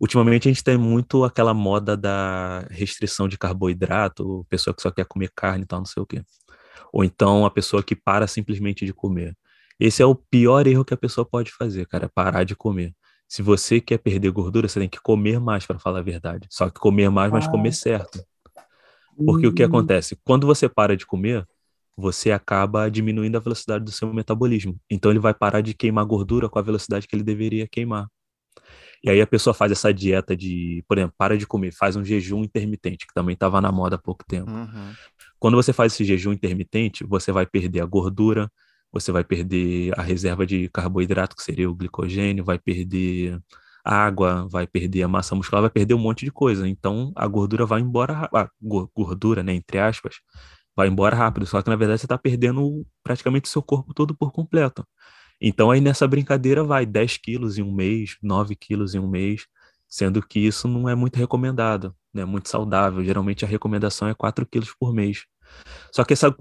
Ultimamente a gente tem muito aquela moda da restrição de carboidrato, pessoa que só quer comer carne e tal, não sei o quê. Ou então a pessoa que para simplesmente de comer. Esse é o pior erro que a pessoa pode fazer, cara, parar de comer. Se você quer perder gordura, você tem que comer mais, para falar a verdade. Só que comer mais, mas comer certo. Porque o que acontece? Quando você para de comer, você acaba diminuindo a velocidade do seu metabolismo. Então ele vai parar de queimar gordura com a velocidade que ele deveria queimar. E aí a pessoa faz essa dieta de, por exemplo, para de comer, faz um jejum intermitente, que também estava na moda há pouco tempo. Uhum. Quando você faz esse jejum intermitente, você vai perder a gordura, você vai perder a reserva de carboidrato, que seria o glicogênio, vai perder água, vai perder a massa muscular, vai perder um monte de coisa. Então a gordura vai embora, a gordura, né, entre aspas, vai embora rápido. Só que na verdade você está perdendo praticamente o seu corpo todo por completo. Então aí nessa brincadeira vai 10 quilos em um mês, 9 quilos em um mês, sendo que isso não é muito recomendado, né? Muito saudável. Geralmente a recomendação é 4 quilos por mês. Só que essa,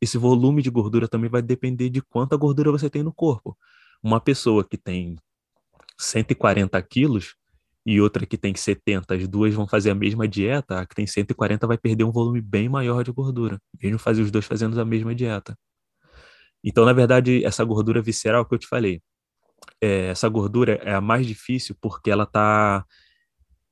esse volume de gordura também vai depender de quanta gordura você tem no corpo. Uma pessoa que tem 140 quilos e outra que tem 70, as duas vão fazer a mesma dieta, a que tem 140 vai perder um volume bem maior de gordura, mesmo fazer os dois fazendo a mesma dieta. Então, na verdade, essa gordura visceral que eu te falei, é, essa gordura é a mais difícil porque ela está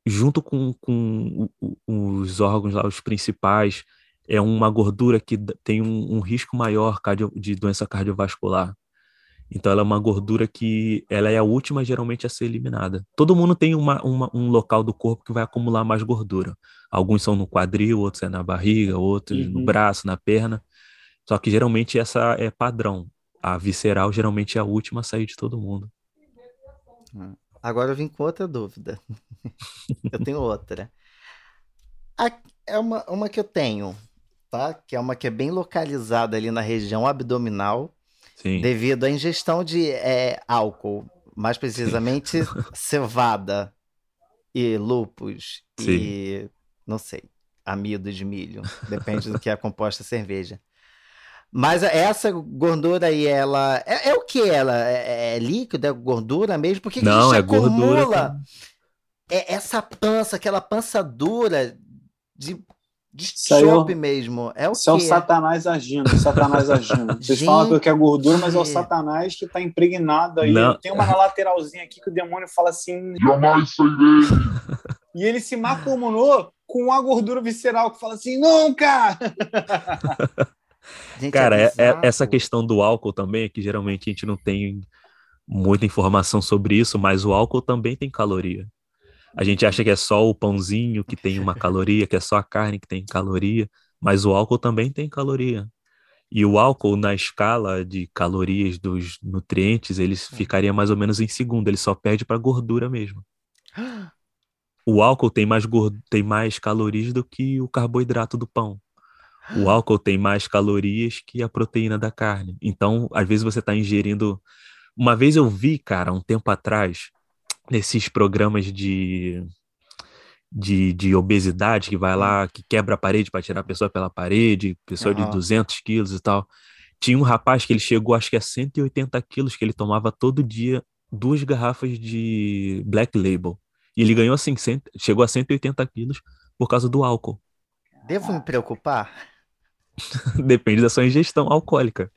junto com, com os órgãos lá, os principais, é uma gordura que tem um, um risco maior de doença cardiovascular. Então ela é uma gordura que ela é a última geralmente a ser eliminada. Todo mundo tem uma, uma, um local do corpo que vai acumular mais gordura. Alguns são no quadril, outros é na barriga, outros uhum. no braço, na perna. Só que geralmente essa é padrão. A visceral geralmente é a última a sair de todo mundo. Agora eu vim com outra dúvida. <laughs> eu tenho outra. é uma, uma que eu tenho, tá? Que é uma que é bem localizada ali na região abdominal, Sim. devido à ingestão de é, álcool, mais precisamente <laughs> cevada e lúpus Sim. e não sei, amido de milho, depende do que é composta a cerveja. Mas essa gordura aí, ela. É, é o que ela? É, é, líquido? É gordura mesmo? Porque Não, é gordura. É essa pança, aquela pança dura de, de chope mesmo. É o Isso quê? é o Satanás agindo, o Satanás agindo. Vocês Gente... falam que é gordura, mas é o Satanás que está impregnado aí. Não. Tem uma na lateralzinha aqui que o demônio fala assim: jamais sairei. E ele se macumonou com a gordura visceral que fala assim: nunca! <laughs> Gente, Cara, é é, essa questão do álcool também, é que geralmente a gente não tem muita informação sobre isso, mas o álcool também tem caloria. A gente acha que é só o pãozinho que tem uma caloria, que é só a carne que tem caloria, mas o álcool também tem caloria. E o álcool, na escala de calorias dos nutrientes, ele hum. ficaria mais ou menos em segundo, ele só perde para gordura mesmo. <gasps> O álcool tem mais, tem mais calorias do que o carboidrato do pão. O <gasps> álcool tem mais calorias que a proteína da carne. Então, às vezes você está ingerindo. Uma vez eu vi, cara, um tempo atrás, nesses programas de, de, de obesidade, que vai lá, que quebra a parede para tirar a pessoa pela parede, pessoa uhum. de 200 quilos e tal. Tinha um rapaz que ele chegou, acho que a 180 quilos, que ele tomava todo dia duas garrafas de Black Label. E ele ganhou assim, chegou a 180 quilos por causa do álcool. Devo me preocupar? <laughs> Depende da sua ingestão alcoólica.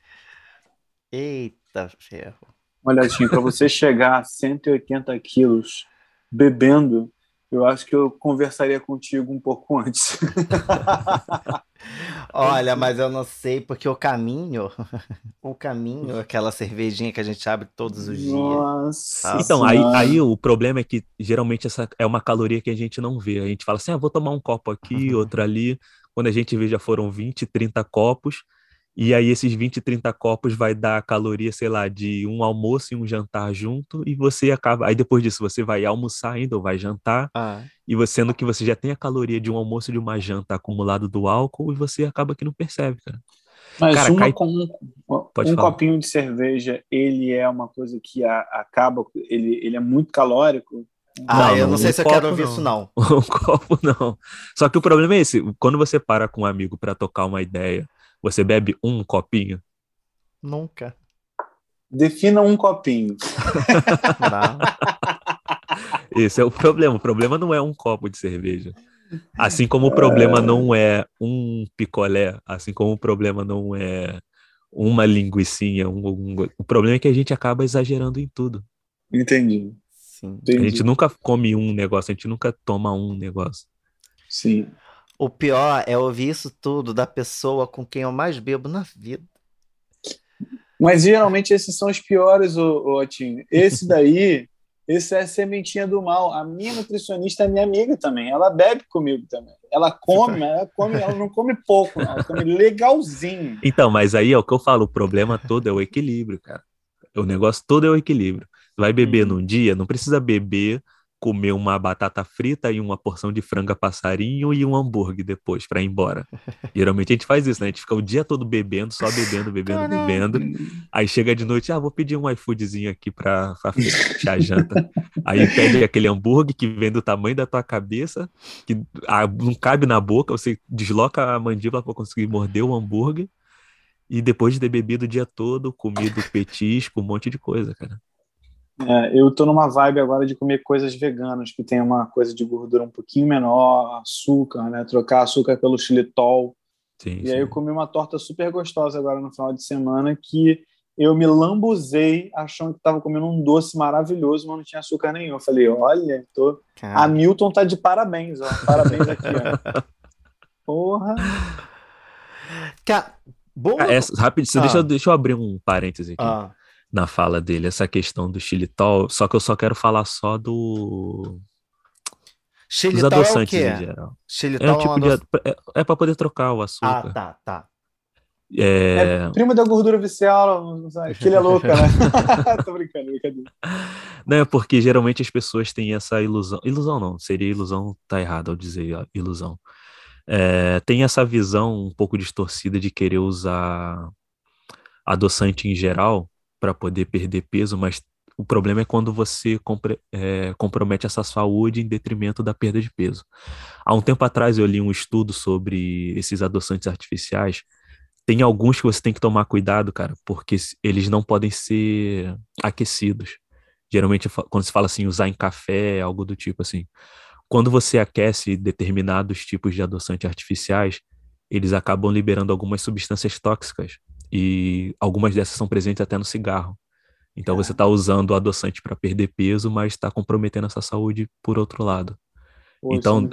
Eita ferro. Olha, Tim, para você chegar a 180 quilos bebendo, eu acho que eu conversaria contigo um pouco antes. <laughs> Olha, mas eu não sei, porque o caminho, <laughs> o caminho, aquela cervejinha que a gente abre todos os dias. Nossa. Então, aí, aí o problema é que geralmente essa é uma caloria que a gente não vê. A gente fala assim, ah, vou tomar um copo aqui, outro ali. Quando a gente vê, já foram 20, 30 copos. E aí esses 20, 30 copos vai dar caloria, sei lá, de um almoço e um jantar junto, e você acaba. Aí depois disso você vai almoçar ainda, ou vai jantar, ah. e você, sendo que você já tem a caloria de um almoço e de uma janta acumulado do álcool, e você acaba que não percebe, cara. Mas cara, uma cai... com um, um copinho de cerveja, ele é uma coisa que a, acaba, ele, ele é muito calórico. Ah, não, eu não, sei um se eu quero ouvir não. isso, não. <laughs> Um copo, não. Só que o problema é esse: quando você para com um amigo para tocar uma ideia, você bebe um copinho? Nunca. Defina um copinho. <laughs> Esse é o problema. O problema não é um copo de cerveja. Assim como o problema não é um picolé, assim como o problema não é uma linguiçinha, um, um, o problema é que a gente acaba exagerando em tudo. Entendi. Sim. A gente nunca come um negócio, a gente nunca toma um negócio. Sim. O pior é ouvir isso tudo da pessoa com quem eu mais bebo na vida. Mas geralmente esses são os piores, Otinho. Esse <laughs> daí, esse é a sementinha do mal. A minha nutricionista é minha amiga também. Ela bebe comigo também. Ela come, ela come, ela não come pouco, não. ela come legalzinho. Então, mas aí é o que eu falo, o problema todo é o equilíbrio, cara. O negócio todo é o equilíbrio. Vai beber uhum. num dia, não precisa beber, comer uma batata frita e uma porção de franga passarinho e um hambúrguer depois para ir embora. <laughs> Geralmente a gente faz isso, né? A gente fica o dia todo bebendo, só bebendo, bebendo, Caramba. bebendo. Aí chega de noite, ah, vou pedir um iFoodzinho aqui para fechar a janta. Aí pede aquele hambúrguer que vem do tamanho da tua cabeça, que não cabe na boca, você desloca a mandíbula para conseguir morder o hambúrguer. E depois de ter bebido o dia todo, comido petisco, um monte de coisa, cara. É, eu tô numa vibe agora de comer coisas veganas, que tem uma coisa de gordura um pouquinho menor, açúcar, né? Trocar açúcar pelo xilitol. Sim, e sim. aí eu comi uma torta super gostosa agora no final de semana que eu me lambuzei achando que estava comendo um doce maravilhoso, mas não tinha açúcar nenhum. Eu falei, olha, tô... a Milton tá de parabéns, ó. Parabéns aqui, ó. <laughs> Porra. Cara, bom... Ah, essa, rápido, ah. deixa, deixa eu abrir um parêntese aqui. Ah na fala dele, essa questão do xilitol, só que eu só quero falar só do xilitol dos adoçantes é em geral. Xilitol é um tipo de é, é para poder trocar o açúcar. Ah, tá, tá. É... é primo da gordura vicial, aquele é louca, né? <laughs> Tô brincando, brincadeira. Não, é porque geralmente as pessoas têm essa ilusão. Ilusão não, seria ilusão, tá errado ao dizer ilusão. É, tem essa visão um pouco distorcida de querer usar adoçante em geral para poder perder peso, mas o problema é quando você compre, é, compromete essa saúde em detrimento da perda de peso. Há um tempo atrás eu li um estudo sobre esses adoçantes artificiais. Tem alguns que você tem que tomar cuidado, cara, porque eles não podem ser aquecidos. Geralmente, quando se fala assim, usar em café, algo do tipo assim. Quando você aquece determinados tipos de adoçantes artificiais, eles acabam liberando algumas substâncias tóxicas. E algumas dessas são presentes até no cigarro. Então você está usando o adoçante para perder peso, mas está comprometendo essa saúde por outro lado. Pô, então,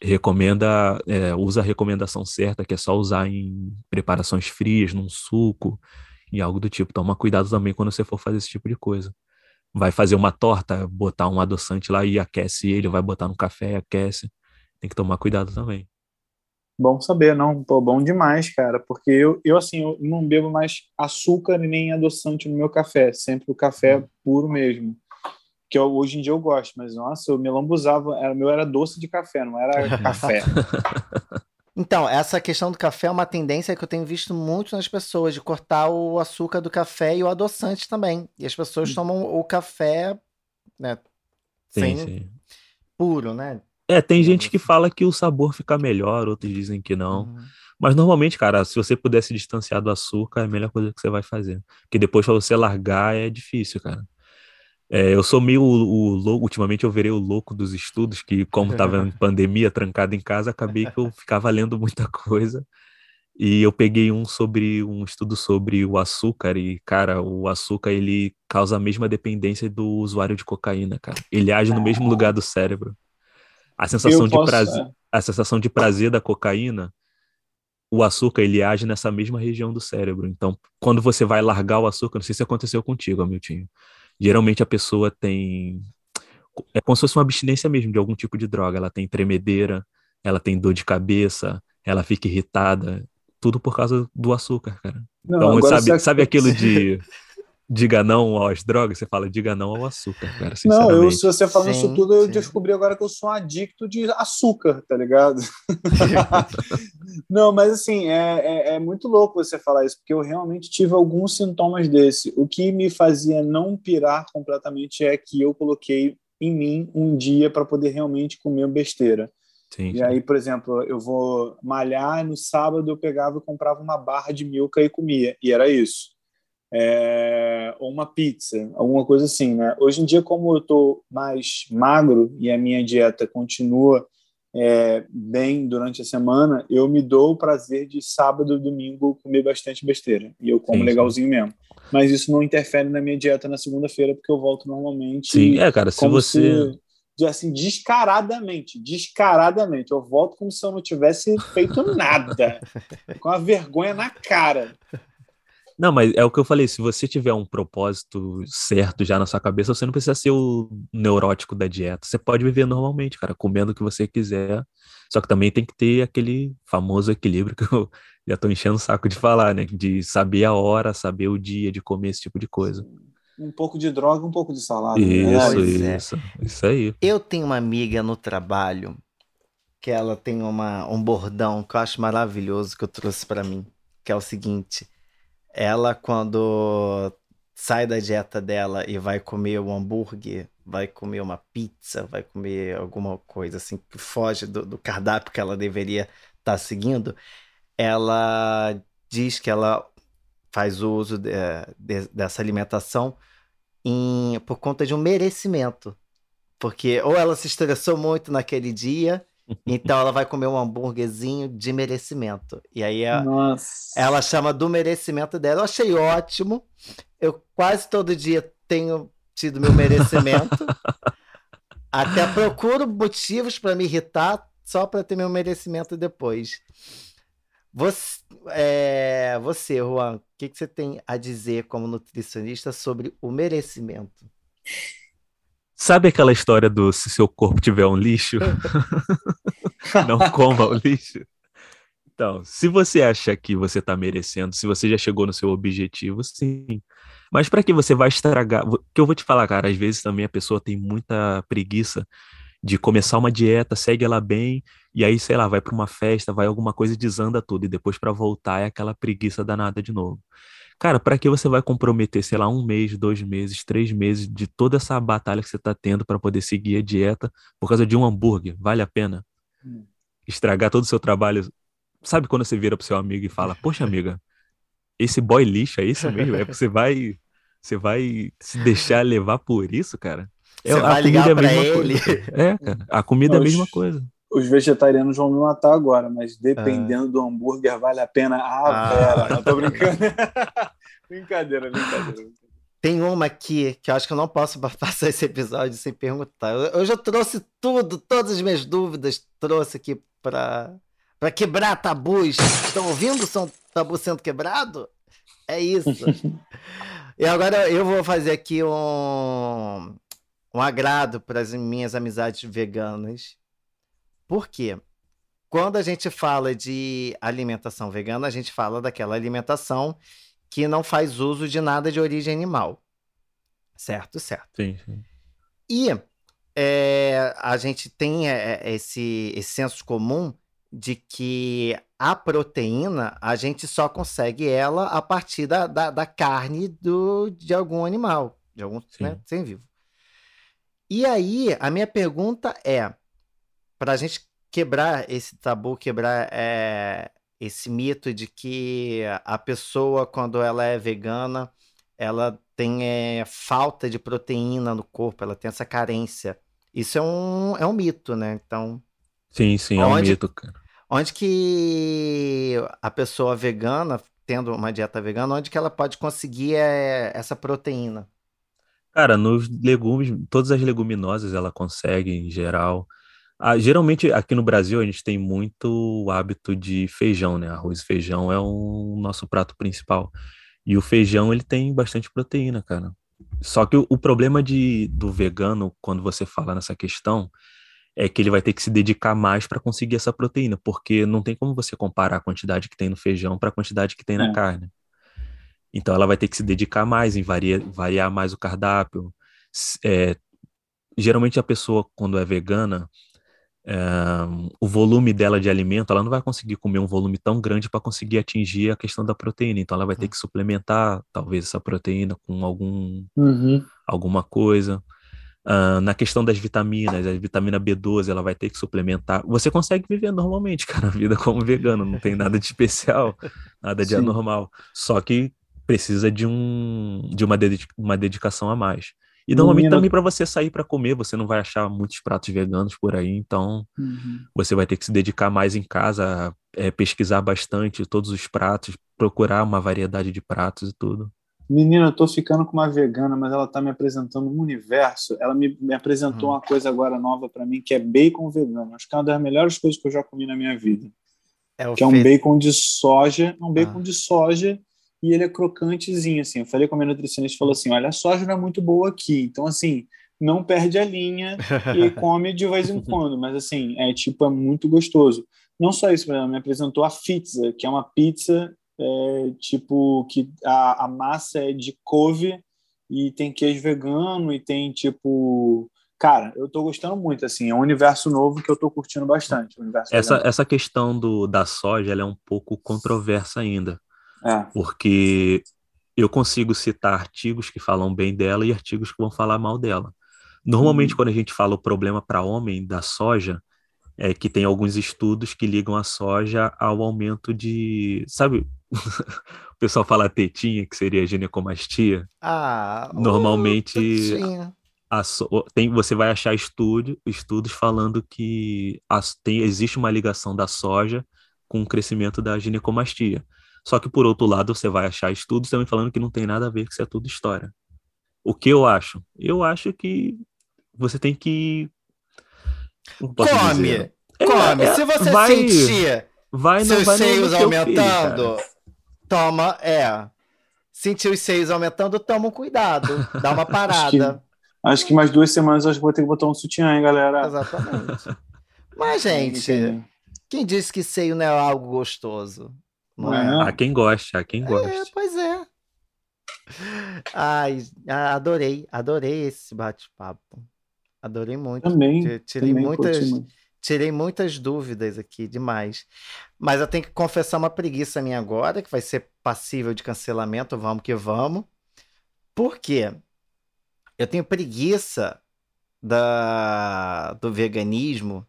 é recomenda, é, usa a recomendação certa, que é só usar em preparações frias, num suco, e algo do tipo. Toma cuidado também quando você for fazer esse tipo de coisa. Vai fazer uma torta, botar um adoçante lá e aquece ele, vai botar no café e aquece. Tem que tomar cuidado também. Bom saber, não, pô, bom demais, cara, porque eu, eu assim, eu não bebo mais açúcar nem adoçante no meu café, sempre o café hum. puro mesmo, que eu, hoje em dia eu gosto, mas nossa, eu me lambuzava, era, meu era doce de café, não era <laughs> café. Então, essa questão do café é uma tendência que eu tenho visto muito nas pessoas, de cortar o açúcar do café e o adoçante também. E as pessoas hum. tomam o café, né, sim, sem sim. puro, né? É, tem gente que fala que o sabor fica melhor, outros dizem que não. Uhum. Mas normalmente, cara, se você puder se distanciar do açúcar, é a melhor coisa que você vai fazer. Porque depois pra você largar é difícil, cara. É, eu sou meio o, louco, ultimamente eu verei o louco dos estudos, que como tava em <laughs> pandemia, trancado em casa, acabei que eu ficava lendo muita coisa. E eu peguei um sobre um estudo sobre o açúcar e, cara, o açúcar ele causa a mesma dependência do usuário de cocaína, cara. Ele age no mesmo lugar do cérebro. A sensação, de, prazer, é. a sensação de prazer da cocaína, o açúcar, ele age nessa mesma região do cérebro. Então, quando você vai largar o açúcar, não sei se aconteceu contigo, Hamilton. Geralmente a pessoa tem. É como se fosse uma abstinência mesmo de algum tipo de droga. Ela tem tremedeira, ela tem dor de cabeça, ela fica irritada. Tudo por causa do açúcar, cara. Não, então, sabe, sabe aquilo de diga não às drogas, você fala diga não ao açúcar, cara, Não, eu, se você falando sim, isso tudo, eu descobri agora que eu sou um adicto de açúcar, tá ligado? <laughs> não, mas assim, é, é, é, muito louco você falar isso, porque eu realmente tive alguns sintomas desse. O que me fazia não pirar completamente é que eu coloquei em mim um dia para poder realmente comer besteira. Sim, e sim. aí, por exemplo, eu vou malhar, no sábado eu pegava e comprava uma barra de milka e comia, e era isso é, ou uma pizza, alguma coisa assim, né? Hoje em dia, como eu estou mais magro e a minha dieta continua é, bem durante a semana, eu me dou o prazer de sábado e domingo comer bastante besteira e eu como sim, legalzinho sim. mesmo. Mas isso não interfere na minha dieta na segunda-feira porque eu volto normalmente. Sim, é, cara, se você se, assim, descaradamente, descaradamente. Eu volto como se eu não tivesse feito nada, <laughs> com a vergonha na cara. Não, mas é o que eu falei, se você tiver um propósito certo já na sua cabeça, você não precisa ser o neurótico da dieta. Você pode viver normalmente, cara, comendo o que você quiser. Só que também tem que ter aquele famoso equilíbrio que eu <laughs> já tô enchendo o saco de falar, né? De saber a hora, saber o dia de comer esse tipo de coisa. Um pouco de droga, um pouco de salada. Isso, né? isso. É. Isso aí. Eu tenho uma amiga no trabalho que ela tem uma, um bordão que eu acho maravilhoso que eu trouxe para mim, que é o seguinte ela, quando sai da dieta dela e vai comer um hambúrguer, vai comer uma pizza, vai comer alguma coisa assim que foge do, do cardápio que ela deveria estar tá seguindo, ela diz que ela faz uso de, de, dessa alimentação em, por conta de um merecimento. Porque ou ela se estressou muito naquele dia então ela vai comer um hambúrguerzinho de merecimento. E aí a, ela chama do merecimento dela. Eu achei ótimo. Eu quase todo dia tenho tido meu merecimento. <laughs> Até procuro motivos para me irritar só para ter meu merecimento depois. Você, é, você Juan, o que, que você tem a dizer como nutricionista sobre o merecimento? Sabe aquela história do se seu corpo tiver um lixo, <laughs> não coma o lixo? Então, se você acha que você tá merecendo, se você já chegou no seu objetivo, sim. Mas para que você vai estragar? Que eu vou te falar, cara, às vezes também a pessoa tem muita preguiça de começar uma dieta, segue ela bem, e aí, sei lá, vai para uma festa, vai alguma coisa e desanda tudo, e depois para voltar é aquela preguiça danada de novo. Cara, para que você vai comprometer, sei lá, um mês, dois meses, três meses de toda essa batalha que você tá tendo para poder seguir a dieta por causa de um hambúrguer? Vale a pena? Hum. Estragar todo o seu trabalho? Sabe quando você vira pro seu amigo e fala, poxa, amiga, esse boy lixo é isso mesmo? É você vai, você vai se deixar levar por isso, cara? É, você vai ligar é pra ele. Coisa. É, cara, a comida é a mesma coisa os vegetarianos vão me matar agora, mas dependendo ah. do hambúrguer, vale a pena. Ah, ah. pera, não tô brincando. <laughs> brincadeira, brincadeira. Tem uma aqui que eu acho que eu não posso <laughs> passar esse episódio sem perguntar. Eu, já trouxe tudo, todas as minhas dúvidas, trouxe aqui para para quebrar tabus. Estão ouvindo o tabu sendo quebrado? É isso. <laughs> e agora eu vou fazer aqui um, um agrado para as minhas amizades veganas por quê? Quando a gente fala de alimentação vegana, a gente fala daquela alimentação que não faz uso de nada de origem animal. Certo? Certo. Sim, sim. E é, a gente tem é, é, esse, esse senso comum de que a proteína a gente só consegue ela a partir da, da, da carne do, de algum animal, de algum né, sem vivo. E aí, a minha pergunta é: para a gente quebrar esse tabu, quebrar é, esse mito de que a pessoa, quando ela é vegana, ela tem é, falta de proteína no corpo, ela tem essa carência. Isso é um, é um mito, né? Então. Sim, sim, é um mito, cara. Onde que a pessoa vegana, tendo uma dieta vegana, onde que ela pode conseguir é, essa proteína? Cara, nos legumes, todas as leguminosas ela consegue em geral. Ah, geralmente aqui no Brasil a gente tem muito hábito de feijão, né? Arroz e feijão é o nosso prato principal. E o feijão ele tem bastante proteína, cara. Só que o, o problema de, do vegano, quando você fala nessa questão, é que ele vai ter que se dedicar mais para conseguir essa proteína, porque não tem como você comparar a quantidade que tem no feijão para a quantidade que tem é. na carne. Então ela vai ter que se dedicar mais em variar, variar mais o cardápio. É, geralmente a pessoa, quando é vegana, o volume dela de alimento, ela não vai conseguir comer um volume tão grande para conseguir atingir a questão da proteína. Então, ela vai ter hum. que suplementar, talvez, essa proteína com algum, uhum. alguma coisa. Uh, na questão das vitaminas, a vitamina B12, ela vai ter que suplementar. Você consegue viver normalmente, <laughs> cara, a vida como vegano, não tem nada de especial, nada de Sim. anormal. Só que precisa de, um, de uma, dedica uma dedicação a mais. E normalmente Menino... também para você sair para comer, você não vai achar muitos pratos veganos por aí, então uhum. você vai ter que se dedicar mais em casa, é, pesquisar bastante todos os pratos, procurar uma variedade de pratos e tudo. Menina, eu tô ficando com uma vegana, mas ela tá me apresentando um universo. Ela me, me apresentou uhum. uma coisa agora nova para mim, que é bacon vegano. Acho que é uma das melhores coisas que eu já comi na minha vida. É que é um bacon de soja, um bacon ah. de soja e ele é crocantezinho, assim. Eu falei com a minha nutricionista, falou assim, olha, a soja não é muito boa aqui, então, assim, não perde a linha e <laughs> come de vez em quando, mas, assim, é, tipo, é muito gostoso. Não só isso, ela me apresentou a pizza, que é uma pizza, é, tipo, que a, a massa é de couve e tem queijo vegano e tem, tipo... Cara, eu tô gostando muito, assim, é um universo novo que eu tô curtindo bastante. essa, essa questão do, da soja, ela é um pouco controversa ainda é. Porque eu consigo citar artigos que falam bem dela e artigos que vão falar mal dela. Normalmente, uhum. quando a gente fala o problema para homem da soja, é que tem alguns estudos que ligam a soja ao aumento de. Sabe? <laughs> o pessoal fala tetinha, que seria ginecomastia. Ah, Normalmente. a so... tem, você vai achar estudo, estudos falando que a, tem, existe uma ligação da soja com o crescimento da ginecomastia. Só que, por outro lado, você vai achar estudos também falando que não tem nada a ver, que isso é tudo história. O que eu acho? Eu acho que você tem que. Come! Dizer? Come! É, Se você vai, sentir vai, seus vai seios aumentando, toma, é. Sentir os seios aumentando, toma um cuidado. <laughs> Dá uma parada. acho, que, acho que mais duas semanas eu acho que vou ter que botar um sutiã, hein, galera? Exatamente. Mas, <laughs> gente, Quem disse que seio não é algo gostoso? Não é? Há quem goste, há quem goste. É, pois é. Ai, adorei, adorei esse bate-papo. Adorei muito. Também. Tirei também muitas, tirei muitas dúvidas aqui, demais. Mas eu tenho que confessar uma preguiça minha agora, que vai ser passível de cancelamento, vamos que vamos. Por quê? Eu tenho preguiça da, do veganismo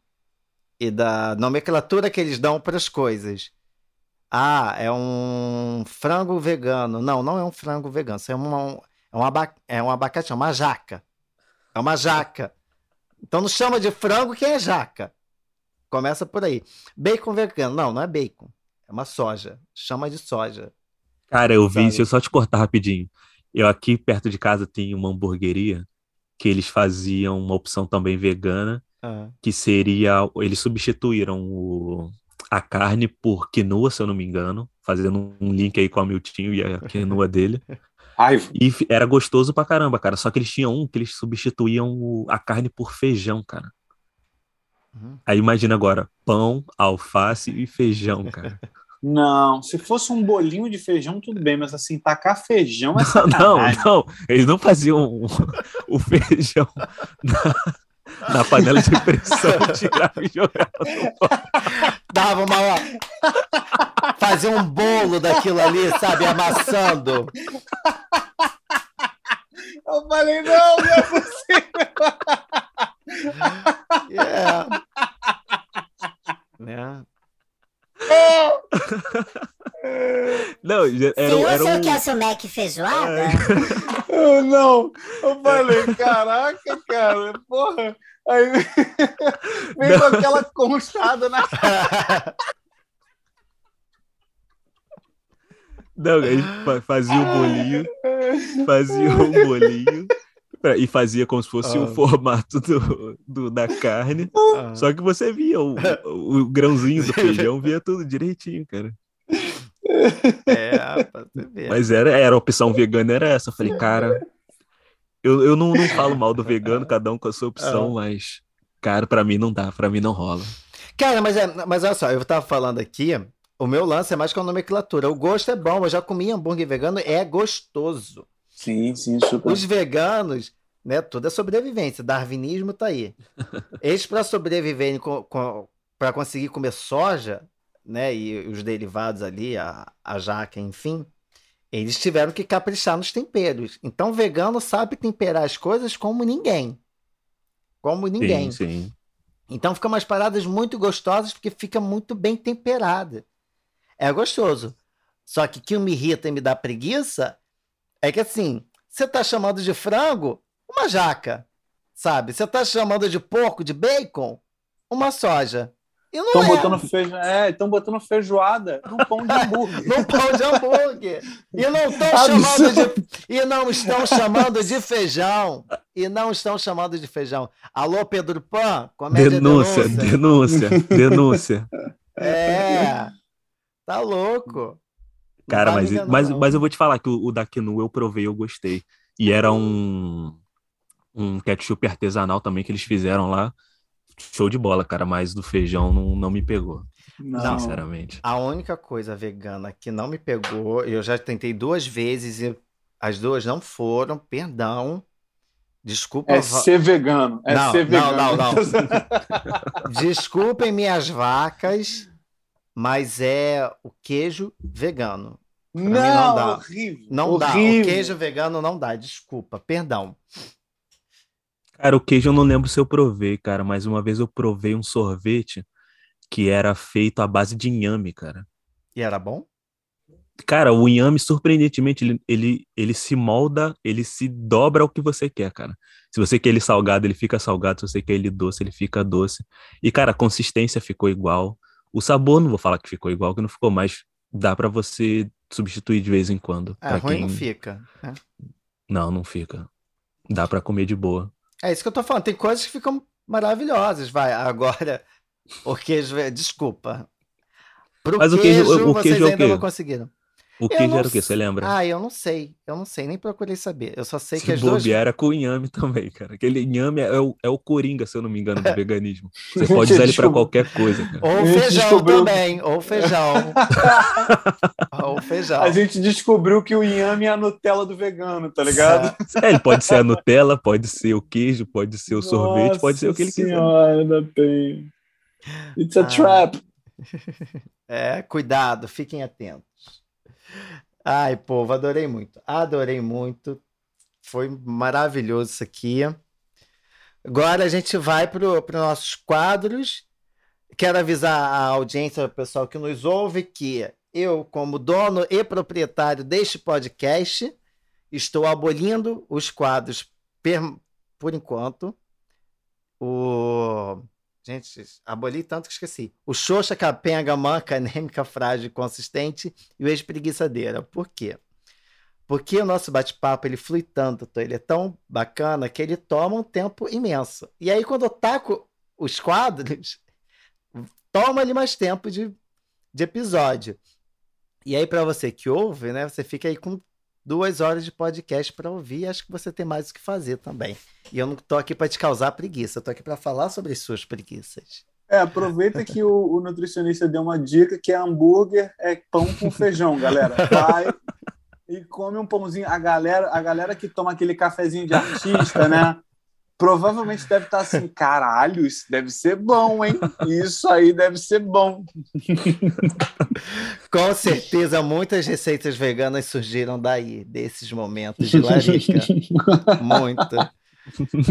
e da nomenclatura que eles dão para as coisas. Ah, é um frango vegano. Não, não é um frango vegano. Isso é, uma, é, um, aba, é um abacate, é uma jaca. É uma jaca. Então não chama de frango que é jaca. Começa por aí. Bacon vegano. Não, não é bacon. É uma soja. Chama de soja. Cara, eu vi, se eu só te cortar rapidinho. Eu aqui perto de casa tem uma hamburgueria que eles faziam uma opção também vegana, uhum. que seria. Eles substituíram o, a carne por quinoa, se eu não me engano, fazendo um link aí com a Miltinho e a quinoa dele. <laughs> E era gostoso pra caramba, cara. Só que eles tinham um que eles substituíam o, a carne por feijão, cara. Uhum. Aí imagina agora, pão, alface e feijão, cara. <laughs> Não, se fosse um bolinho de feijão, tudo bem, mas assim, tacar feijão é Não, não, não. Eles não faziam o, <laughs> o feijão na, na, panela de pressão, <laughs> tirava e jogava Dava uma. Fazia um bolo daquilo ali, sabe? Amassando. Eu falei, não, não é possível. Yeah. Yeah. <laughs> Não, era, Senhor, era um... quer seu Mac feijoada? É. não, eu falei, caraca, cara, porra. Aí <laughs> vem com aquela conchada na cara. Não, ele fazia o um bolinho, fazia um bolinho e fazia como se fosse ah. o formato do, do, da carne. Ah. Só que você via o, o, grãozinho do feijão, via tudo direitinho, cara. É, Mas era, era a opção vegana, era essa. Eu falei, cara, eu, eu não, não falo mal do vegano, cada um com a sua opção, ah. mas, cara, para mim não dá, para mim não rola. Cara, mas, é, mas olha só, eu tava falando aqui, o meu lance é mais com a nomenclatura. O gosto é bom, eu já comi hambúrguer vegano, é gostoso. Sim, sim, super. Os veganos, né, tudo é sobrevivência, darwinismo tá aí. <laughs> Eles para sobreviverem para conseguir comer soja, né, e os derivados ali, a, a jaca, enfim, eles tiveram que caprichar nos temperos. Então, o vegano sabe temperar as coisas como ninguém. Como ninguém. Sim, sim. Então, fica umas paradas muito gostosas porque fica muito bem temperada. É gostoso. Só que o que me irrita e me dá preguiça é que assim, você tá chamando de frango uma jaca, sabe? Você tá chamando de porco, de bacon, uma soja. Estão é. botando, feijo... é, botando feijoada num pão de hambúrguer. <laughs> num pão de hambúrguer. E não estão chamando de. E não estão chamando de feijão. E não estão chamando de feijão. Alô, Pedro Pan? Comédia denúncia, denúncia, denúncia, denúncia. É. Tá louco. Cara, mas, mas, mas eu vou te falar que o, o da Kenu eu provei, eu gostei. E era um, um ketchup artesanal também que eles fizeram lá. Show de bola, cara, mas do feijão não, não me pegou. Não. Sinceramente. A única coisa vegana que não me pegou, eu já tentei duas vezes e as duas não foram, perdão. Desculpa. É ser vegano. É não, ser vegano. Não, não, não. <laughs> Desculpem minhas vacas, mas é o queijo vegano. Pra não, não dá. horrível. Não horrível. dá. O queijo vegano não dá, desculpa, perdão. Cara, o queijo eu não lembro se eu provei, cara, mas uma vez eu provei um sorvete que era feito à base de inhame, cara. E era bom? Cara, o inhame, surpreendentemente, ele, ele, ele se molda, ele se dobra ao que você quer, cara. Se você quer ele salgado, ele fica salgado. Se você quer ele doce, ele fica doce. E, cara, a consistência ficou igual. O sabor, não vou falar que ficou igual, que não ficou, mas dá para você substituir de vez em quando. É, ruim quem... não fica. Né? Não, não fica. Dá para comer de boa. É isso que eu tô falando. Tem coisas que ficam maravilhosas, vai. Agora, <laughs> o queijo, desculpa. Pro Mas queijo, o queijo, o queijo vocês é ainda não conseguiram. O que era o que? Você lembra? Ah, eu não sei. Eu não sei, nem procurei saber. Eu só sei se que as duas. era com inhame <laughs> também, cara. Aquele inhame é o, é o coringa, se eu não me engano, do <laughs> veganismo. <laughs> Você pode usar ele para qualquer coisa. Cara. Ou feijão descobriu... também, ou feijão. ou feijão. A gente descobriu que o inhame é a Nutella do vegano, tá ligado? É, ele pode ser a Nutella, pode ser o queijo, pode ser o Nossa sorvete, pode ser o que ele senhora, quiser. Ainda tem. It's a ah. trap. É, cuidado, fiquem atentos. Ai, povo, adorei muito. Adorei muito. Foi maravilhoso isso aqui. Agora a gente vai para os nossos quadros. Quero avisar a audiência, o pessoal que nos ouve, que eu, como dono e proprietário deste podcast, estou abolindo os quadros per... por enquanto. O Gente, aboli tanto que esqueci. O Xoxa, capenga, manca, <laughs> anêmica, frágil, consistente e o ex-preguiçadeira. Por quê? Porque o nosso bate-papo ele flui tanto, ele é tão bacana que ele toma um tempo imenso. E aí, quando eu taco os quadros, <laughs> toma ali mais tempo de, de episódio. E aí, para você que ouve, né, você fica aí com duas horas de podcast para ouvir. Acho que você tem mais o que fazer também. E eu não tô aqui para te causar preguiça, tô aqui para falar sobre as suas preguiças. É, aproveita que o, o, nutricionista deu uma dica que é hambúrguer é pão com feijão, galera. Vai e come um pãozinho. A galera, a galera que toma aquele cafezinho de artista, né? Provavelmente deve estar assim, caralho, isso deve ser bom, hein? Isso aí deve ser bom. <laughs> Com certeza, muitas receitas veganas surgiram daí, desses momentos de larica. Muito.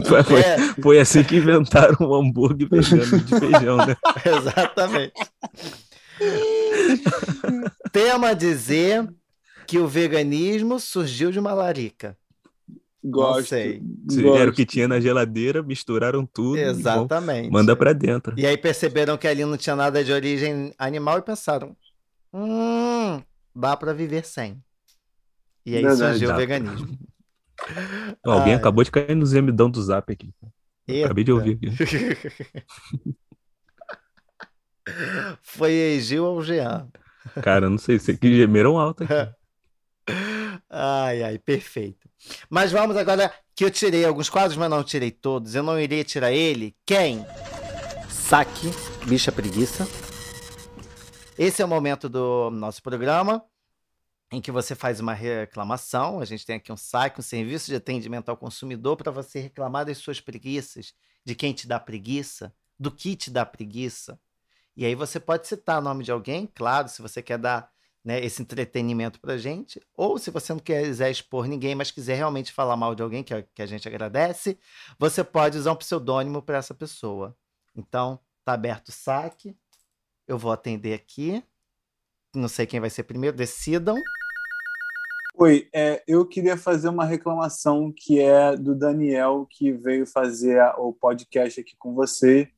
Foi, é. foi, assim que inventaram o hambúrguer vegano de feijão, né? <laughs> Exatamente. Tema dizer que o veganismo surgiu de uma larica. Gosto. Gosto. Era o que tinha na geladeira, misturaram tudo. Exatamente. Manda para dentro. E aí perceberam que ali não tinha nada de origem animal e pensaram: hum, dá para viver sem. E aí Verdade, surgiu dá. o veganismo. <laughs> alguém Ai. acabou de cair no zemidão do zap aqui. Acabei de ouvir aqui. <laughs> Foi Egil ou Jean? Cara, não sei, sei que gemeram alto aqui. <laughs> ai, ai, perfeito. Mas vamos agora que eu tirei alguns quadros, mas não tirei todos. Eu não iria tirar ele. Quem? Saque, bicha preguiça. Esse é o momento do nosso programa em que você faz uma reclamação. A gente tem aqui um saque, um serviço de atendimento ao consumidor para você reclamar das suas preguiças, de quem te dá preguiça, do que te dá preguiça. E aí você pode citar o nome de alguém, claro, se você quer dar né, esse entretenimento pra gente. Ou se você não quiser expor ninguém, mas quiser realmente falar mal de alguém, que, a, que a gente agradece, você pode usar um pseudônimo para essa pessoa. Então, tá aberto o saque. Eu vou atender aqui. Não sei quem vai ser primeiro, decidam. Oi, é, eu queria fazer uma reclamação que é do Daniel, que veio fazer a, o podcast aqui com você.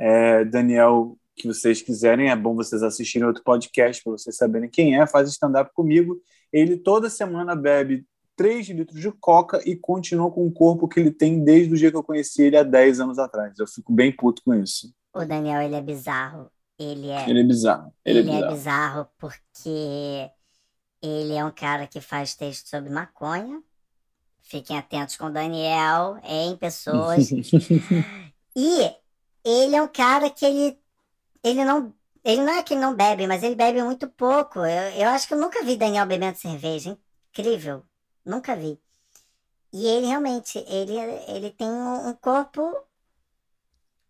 É, Daniel que vocês quiserem, é bom vocês assistirem outro podcast para vocês saberem quem é, faz stand-up comigo. Ele toda semana bebe 3 litros de coca e continua com o corpo que ele tem desde o dia que eu conheci ele há 10 anos atrás. Eu fico bem puto com isso. O Daniel, ele é bizarro. Ele é, ele é bizarro. Ele, é ele é, bizarro. é bizarro porque ele é um cara que faz texto sobre maconha. Fiquem atentos com o Daniel, em pessoas. <laughs> e ele é um cara que ele ele não. Ele não é que não bebe, mas ele bebe muito pouco. Eu, eu acho que eu nunca vi Daniel bebendo cerveja. Incrível. Nunca vi. E ele realmente, ele, ele tem um, corpo.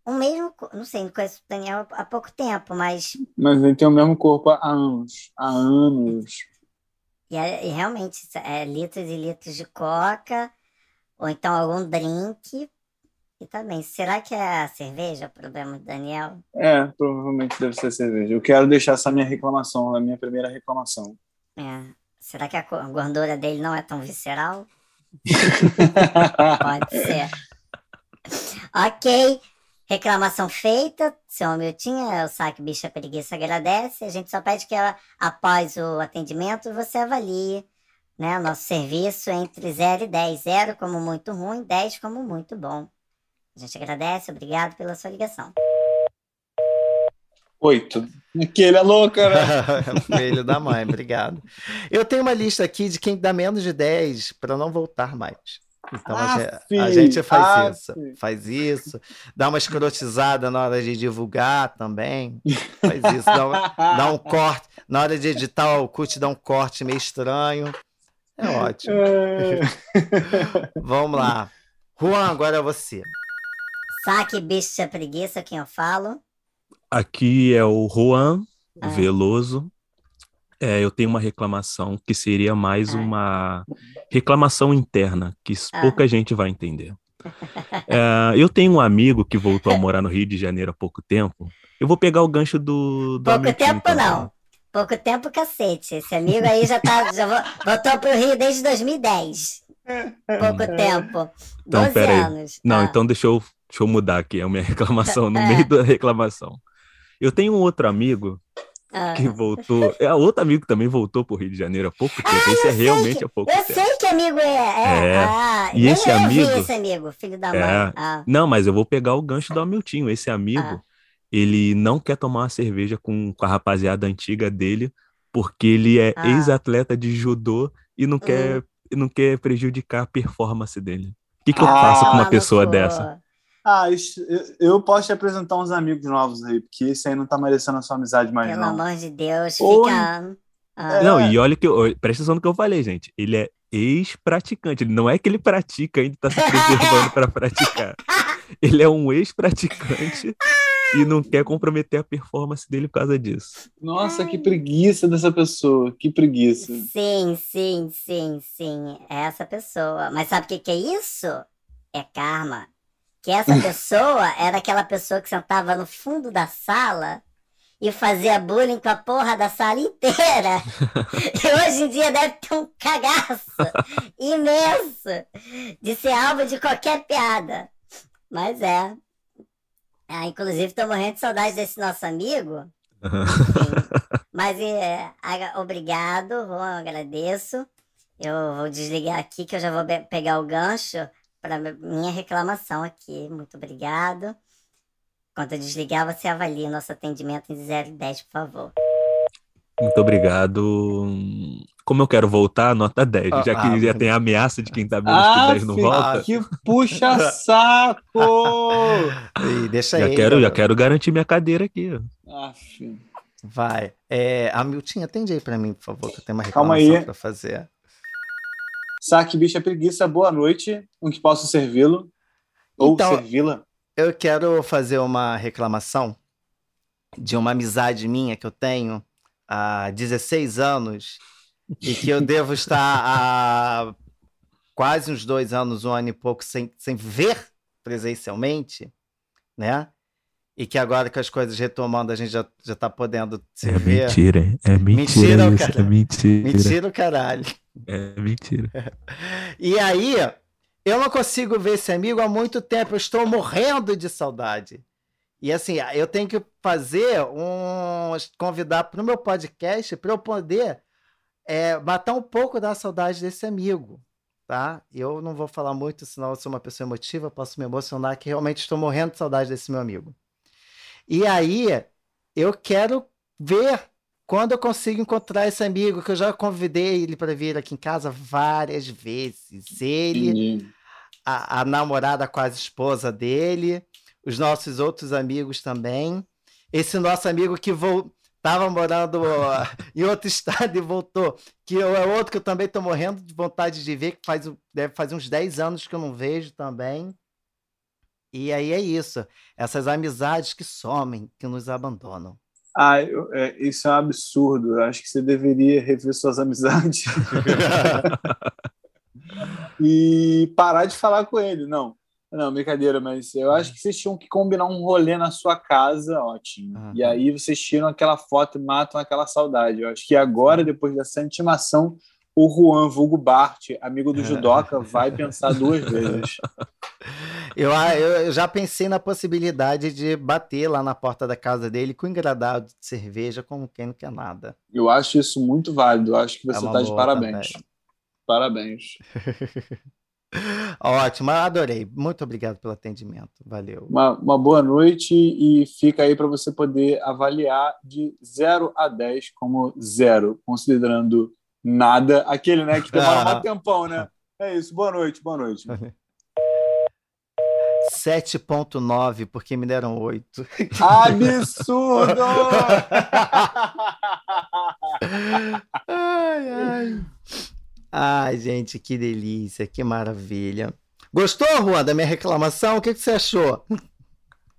O mesmo. Não sei, não conheço o Daniel há pouco tempo, mas. Mas ele tem o mesmo corpo há anos. Há anos. E, é, e realmente, é, litros e litros de coca, ou então algum drink, e também, será que é a cerveja o problema do Daniel? É, provavelmente deve ser a cerveja. Eu quero deixar essa minha reclamação, a minha primeira reclamação. É. Será que a gordura dele não é tão visceral? <laughs> Pode ser. ok. Reclamação feita, seu Miltinha, o saque bicha preguiça agradece. A gente só pede que após o atendimento você avalie né, o nosso serviço entre 0 e 10. 0 como muito ruim, 10 como muito bom. A gente agradece, obrigado pela sua ligação. Oito. Que ele é louco, né? <laughs> Filho da mãe, obrigado. Eu tenho uma lista aqui de quem dá menos de 10 para não voltar mais. Então ah, a, gente, a, gente, faz ah, isso, filho. faz isso, dá uma escrotizada na hora de divulgar também, faz isso, dá, um, dá um corte, na hora de editar o cut dá um corte meio estranho, é ótimo. É... <laughs> Vamos lá, Juan, agora é você. Saque, bicha, preguiça, quem eu falo? Aqui é o Juan ah. Veloso. É, eu tenho uma reclamação que seria mais ah. uma reclamação interna, que ah. pouca gente vai entender. É, eu tenho um amigo que voltou a morar no Rio de Janeiro há pouco tempo. Eu vou pegar o gancho do. do pouco tempo, então. não. Pouco tempo, cacete. Esse amigo aí já, tá, já voltou para o Rio desde 2010. <laughs> Pouco tempo. Então, 12 anos. Não, ah. então deixa eu, deixa eu mudar aqui a minha <laughs> reclamação, no é. meio da reclamação. Eu tenho um outro amigo ah. que voltou. <laughs> É, outro amigo também voltou pro Rio de Janeiro há pouco tempo. Ah, esse é realmente que, há pouco eu tempo. Eu sei que amigo é. é. é. Ah, e esse amigo. esse amigo, filho da mãe. É. Ah. Não, mas eu vou pegar o gancho do Hamilton. Esse amigo, ah. ele não quer tomar uma cerveja com, com a rapaziada antiga dele, porque ele é ah. ex-atleta de judô e não, hum. quer, não quer prejudicar a performance dele. O que, que eu faço com uma pessoa dessa? Ah, eu posso te apresentar uns amigos novos aí, porque esse aí não tá merecendo a sua amizade mais, Pelo não. amor de Deus, fica... Ah. Não, e olha que... Presta atenção no que eu falei, gente. Ele é ex-praticante. Não é que ele pratica ainda tá se preservando para praticar. <laughs> Ele é um ex-praticante e não quer comprometer a performance dele por causa disso. Nossa, que preguiça dessa pessoa. Que preguiça. Sim, sim, sim, sim. É essa pessoa. Mas sabe o que, que é isso? É karma que essa <laughs> pessoa era aquela pessoa que sentava no fundo da sala e fazia bullying com a porra da sala inteira. <laughs> e hoje em dia deve ter um cagaço imenso de ser alvo de qualquer piada. Mas é. Ah, inclusive, estou morrendo de saudade desse nosso amigo. <laughs> Mas é, obrigado, eu agradeço. Eu vou desligar aqui que eu já vou pegar o gancho para minha reclamação aqui. Muito obrigado. Quando eu desligar, você avalia o nosso atendimento em 0 e 10, por favor. Muito obrigado. Como eu quero voltar, nota 10. Ah, já que ah, já tem a ameaça de quem tá menos ah, que 10 não volta. Que puxa saco! <laughs> e deixa já aí. Quero, já quero garantir minha cadeira aqui. Vai. É, Hamilton, atende aí para mim, por favor, que eu tenho uma reclamação para fazer. Saque Bicha Preguiça, boa noite. O que posso servi-lo? Ou então, servi-la? Eu quero fazer uma reclamação de uma amizade minha que eu tenho há 16 anos e que eu devo estar há quase uns dois anos, um ano e pouco, sem, sem ver presencialmente, né? E que agora que as coisas retomando, a gente já, já tá podendo se é ver. Mentira, é mentira. Mentira, isso, é mentira. Mentira o caralho. É mentira. <laughs> E aí, eu não consigo ver esse amigo há muito tempo. Eu estou morrendo de saudade. E assim, eu tenho que fazer um. convidar para o meu podcast para eu poder é, matar um pouco da saudade desse amigo. Tá? Eu não vou falar muito, senão eu sou uma pessoa emotiva, posso me emocionar, que realmente estou morrendo de saudade desse meu amigo. E aí, eu quero ver quando eu consigo encontrar esse amigo, que eu já convidei ele para vir aqui em casa várias vezes. Ele, a, a, namorada quase esposa dele, os nossos outros amigos também. Esse nosso amigo que estava morando <laughs> em outro estado e voltou, que é outro que eu também estou morrendo de vontade de ver, que faz, deve fazer uns 10 anos que eu não vejo também. E aí é isso, essas amizades que somem, que nos abandonam. Ah, eu, é, isso é um absurdo. Eu acho que você deveria rever suas <laughs> amizades e parar de falar com ele. Não, não, brincadeira, mas eu acho que vocês tinham que combinar um rolê na sua casa, ótimo. Uhum. E aí vocês tiram aquela foto e matam aquela saudade. Eu acho que agora, depois dessa intimação, o Juan Vulgo Bart, amigo do Judoca, vai pensar duas vezes. <laughs> Eu, eu, já pensei na possibilidade de bater lá na porta da casa dele com engradado de cerveja, como quem não quer nada. Eu acho isso muito válido. Eu acho que você está é de parabéns. Também. Parabéns. <laughs> Ótimo, adorei. Muito obrigado pelo atendimento. Valeu. Uma, uma boa noite e fica aí para você poder avaliar de 0 a 10 como zero, considerando nada. Aquele, né, que demora um tempão, né? É isso. Boa noite, boa noite. <laughs> 7.9, porque me deram 8. Absurdo! ai, ai. Ai, gente, que delícia, que maravilha. Gostou, Juan, da minha reclamação? O que, que você achou?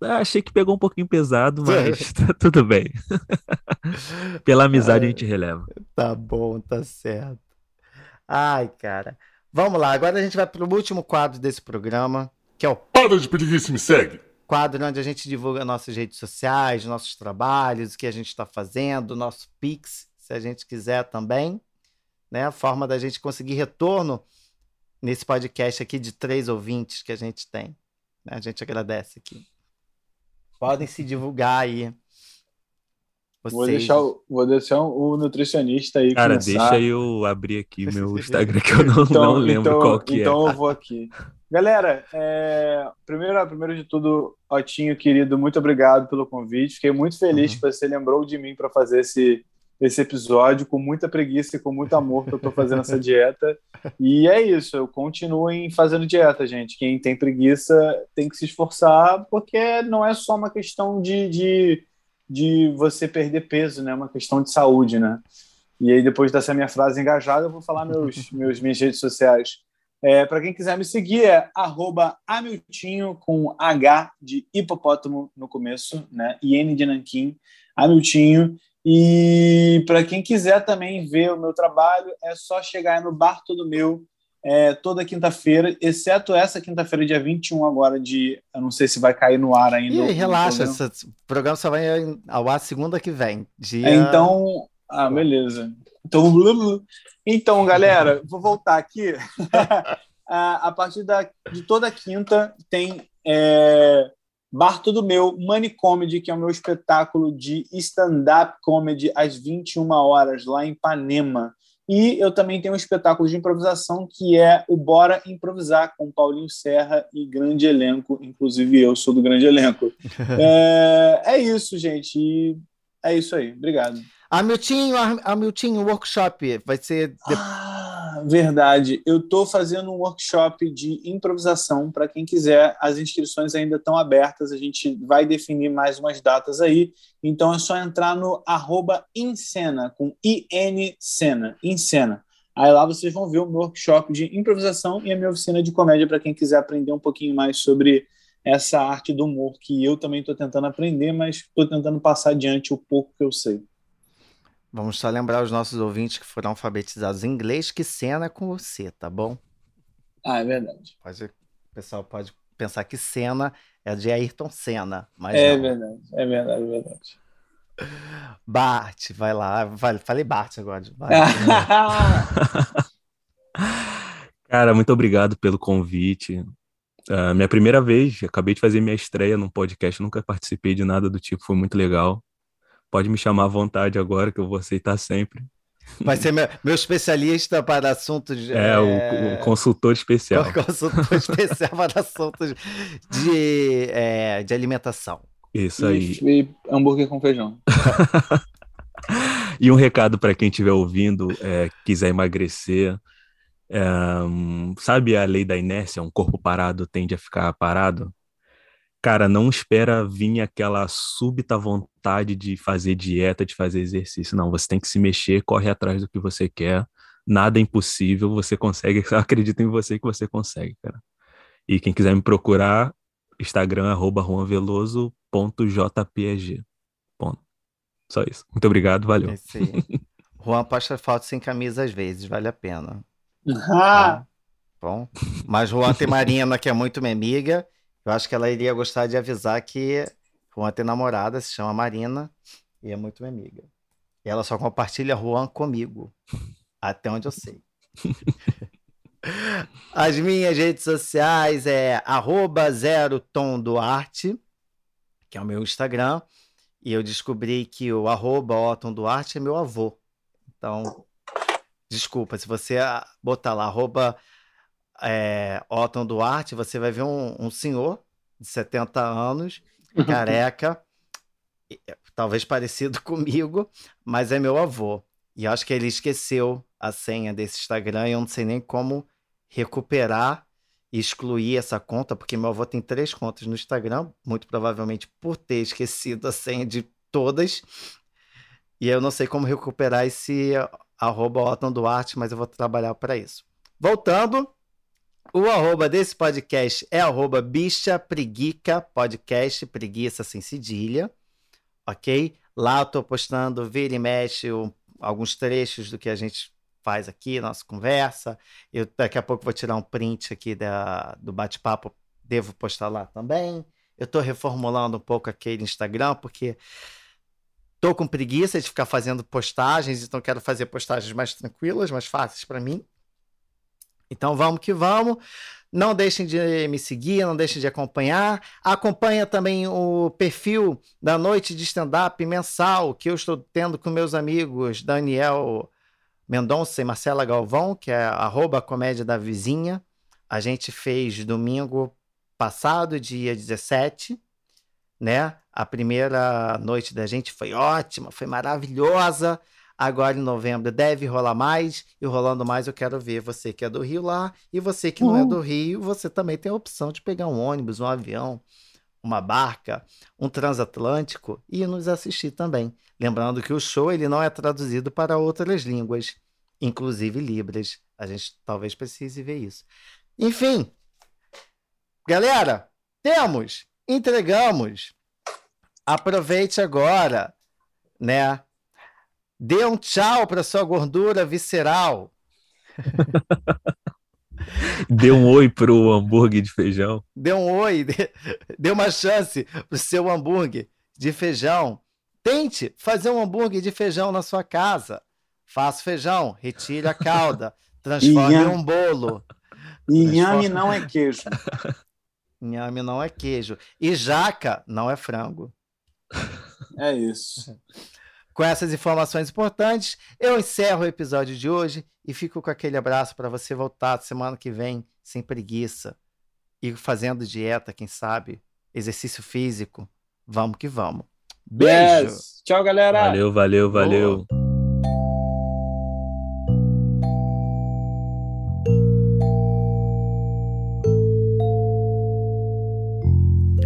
Ah, achei que pegou um pouquinho pesado, mas <laughs> <laughs> tá tudo bem. <laughs> Pela amizade a gente releva. Tá bom, tá certo. Ai, cara. Vamos lá, agora a gente vai para o último quadro desse programa, que é o Para de pedir isso, me segue. Quadro onde a gente divulga nossas redes sociais, nossos trabalhos, o que a gente está fazendo, nosso Pix, se a gente quiser também. Né? A forma da gente conseguir retorno nesse podcast aqui de três ouvintes que a gente tem. Né? A gente agradece aqui. Podem se divulgar aí. Vocês... Vou deixar, o, vou deixar o nutricionista aí. Cara, começar. deixa eu abrir aqui meu Instagram que eu não, então, não lembro então, qual que então é. Então eu vou aqui. Galera, é, primeiro, primeiro de tudo, Otinho, querido, muito obrigado pelo convite. Fiquei muito feliz uhum. que você lembrou de mim para fazer esse, esse episódio com muita preguiça e com muito amor que eu estou fazendo essa dieta. E é isso, eu continuo em fazendo dieta, gente. Quem tem preguiça tem que se esforçar, porque não é só uma questão de, de, de você perder peso, né? É uma questão de saúde, né? E aí, depois dessa minha frase engajada, eu vou falar meus, <laughs> meus minhas redes sociais. É, Para quem quiser me seguir, é Amiltinho com H de hipopótamo no começo, né? E N de Nanquim, Amiltinho. E para quem quiser também ver o meu trabalho, é só chegar no Bar Todo Meu é, toda quinta-feira, exceto essa quinta-feira, dia 21 agora de... Eu não sei se vai cair no ar ainda. E relaxa, esse programa só vai ao ar segunda que vem. Dia... É, então... Ah, beleza. Então, então galera, <laughs> vou voltar aqui. <laughs> a partir da, de toda quinta tem é, Bar Tudo Meu, Money Comedy, que é o meu espetáculo de stand-up comedy às 21 horas, lá em Panema. E eu também tenho um espetáculo de improvisação que é o Bora Improvisar, com Paulinho Serra e grande elenco, inclusive eu sou do grande elenco. <laughs> é, é isso, gente. E é isso aí. Obrigado. Hamilton, Hamilton, workshop vai ser. Ah, verdade. Eu estou fazendo um workshop de improvisação para quem quiser. As inscrições ainda estão abertas. A gente vai definir mais umas datas aí. Então é só entrar no arroba Incena, com I-N Cena, Incena. Aí lá vocês vão ver o meu workshop de improvisação e a minha oficina de comédia para quem quiser aprender um pouquinho mais sobre essa arte do humor que eu também estou tentando aprender, mas estou tentando passar adiante o pouco que eu sei. Vamos só lembrar os nossos ouvintes que foram alfabetizados em inglês que cena é com você, tá bom? Ah, é verdade. Pode, o pessoal pode pensar que cena é de Ayrton Senna, mas É não. verdade, é verdade, é verdade. <laughs> Bart, vai lá. Falei Bart agora. Bart, <laughs> Cara, muito obrigado pelo convite. Uh, minha primeira vez, acabei de fazer minha estreia num podcast, nunca participei de nada do tipo, foi muito legal. Pode me chamar à vontade agora, que eu vou aceitar sempre. Vai ser meu, meu especialista para assuntos. De, é, é... O, o, consultor especial. O <laughs> consultor especial para assuntos de, é, de alimentação. Isso aí. E, e hambúrguer com feijão. <laughs> e um recado para quem estiver ouvindo, é, quiser emagrecer. É, sabe a lei da inércia? Um corpo parado tende a ficar parado. Cara, não espera vir aquela súbita vontade de fazer dieta, de fazer exercício. Não, você tem que se mexer, corre atrás do que você quer. Nada é impossível, você consegue. <laughs> Acredito em você que você consegue, cara. E quem quiser me procurar, Instagram, arroba juanveloso.jpg. Ponto. Só isso. Muito obrigado, valeu. É Juan posta foto sem camisa às vezes, vale a pena. Ah. Tá? Bom, mas Juan tem Marina, que é muito minha amiga, eu acho que ela iria gostar de avisar que Juan tem namorada, se chama Marina, e é muito minha amiga. E ela só compartilha Juan comigo, até onde eu sei. <laughs> As minhas redes sociais é arroba zero tom Duarte, que é o meu Instagram. E eu descobri que o arroba Otton Duarte é meu avô. Então, desculpa, se você botar lá arroba é, Otton Duarte, você vai ver um, um senhor de 70 anos, <laughs> careca, talvez parecido <laughs> comigo, mas é meu avô. E acho que ele esqueceu a senha desse Instagram e eu não sei nem como recuperar e excluir essa conta, porque meu avô tem três contas no Instagram, muito provavelmente por ter esquecido a senha de todas. E eu não sei como recuperar esse arroba Otton Duarte, mas eu vou trabalhar para isso. Voltando, o arroba desse podcast é arroba bicha preguica podcast, preguiça sem cedilha, ok? Lá eu tô postando, vira e mexe, um, alguns trechos do que a gente faz aqui, nossa conversa. Eu daqui a pouco vou tirar um print aqui da, do bate-papo, devo postar lá também. Eu estou reformulando um pouco aquele Instagram, porque tô com preguiça de ficar fazendo postagens, então quero fazer postagens mais tranquilas, mais fáceis para mim. Então vamos que vamos. Não deixem de me seguir, não deixem de acompanhar. Acompanha também o perfil da noite de stand-up mensal que eu estou tendo com meus amigos Daniel Mendonça e Marcela Galvão, que é arroba comédia da vizinha. A gente fez domingo passado, dia 17, né? A primeira noite da gente foi ótima, foi maravilhosa. Agora em novembro deve rolar mais, e rolando mais eu quero ver você que é do Rio lá, e você que não é do Rio, você também tem a opção de pegar um ônibus, um avião, uma barca, um transatlântico e nos assistir também. Lembrando que o show ele não é traduzido para outras línguas, inclusive Libras. A gente talvez precise ver isso. Enfim, galera, temos, entregamos. Aproveite agora, né? Dê um tchau para sua gordura visceral. <laughs> Dê um oi pro hambúrguer de feijão. Dê um oi, <laughs> dê, dê uma chance pro seu hambúrguer de feijão. Tente fazer um hambúrguer de feijão na sua casa. Faça feijão, retire a calda, <laughs> transforme em um bolo. Inhame não é queijo. Inhame não é queijo. E jaca não é frango. É isso. Com essas informações importantes, eu encerro o episódio de hoje e fico com aquele abraço para você voltar semana que vem sem preguiça e fazendo dieta, quem sabe, exercício físico. Vamos que vamos. Beijo. Yes. Tchau, galera. Valeu, valeu, valeu. Boa.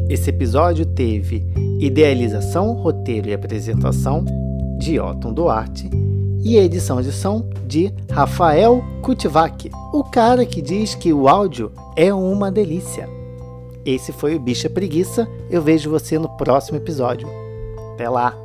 Esse episódio teve idealização, roteiro e apresentação de Otton Duarte, e a edição de som de Rafael Kutivac, o cara que diz que o áudio é uma delícia. Esse foi o Bicha Preguiça, eu vejo você no próximo episódio. Até lá!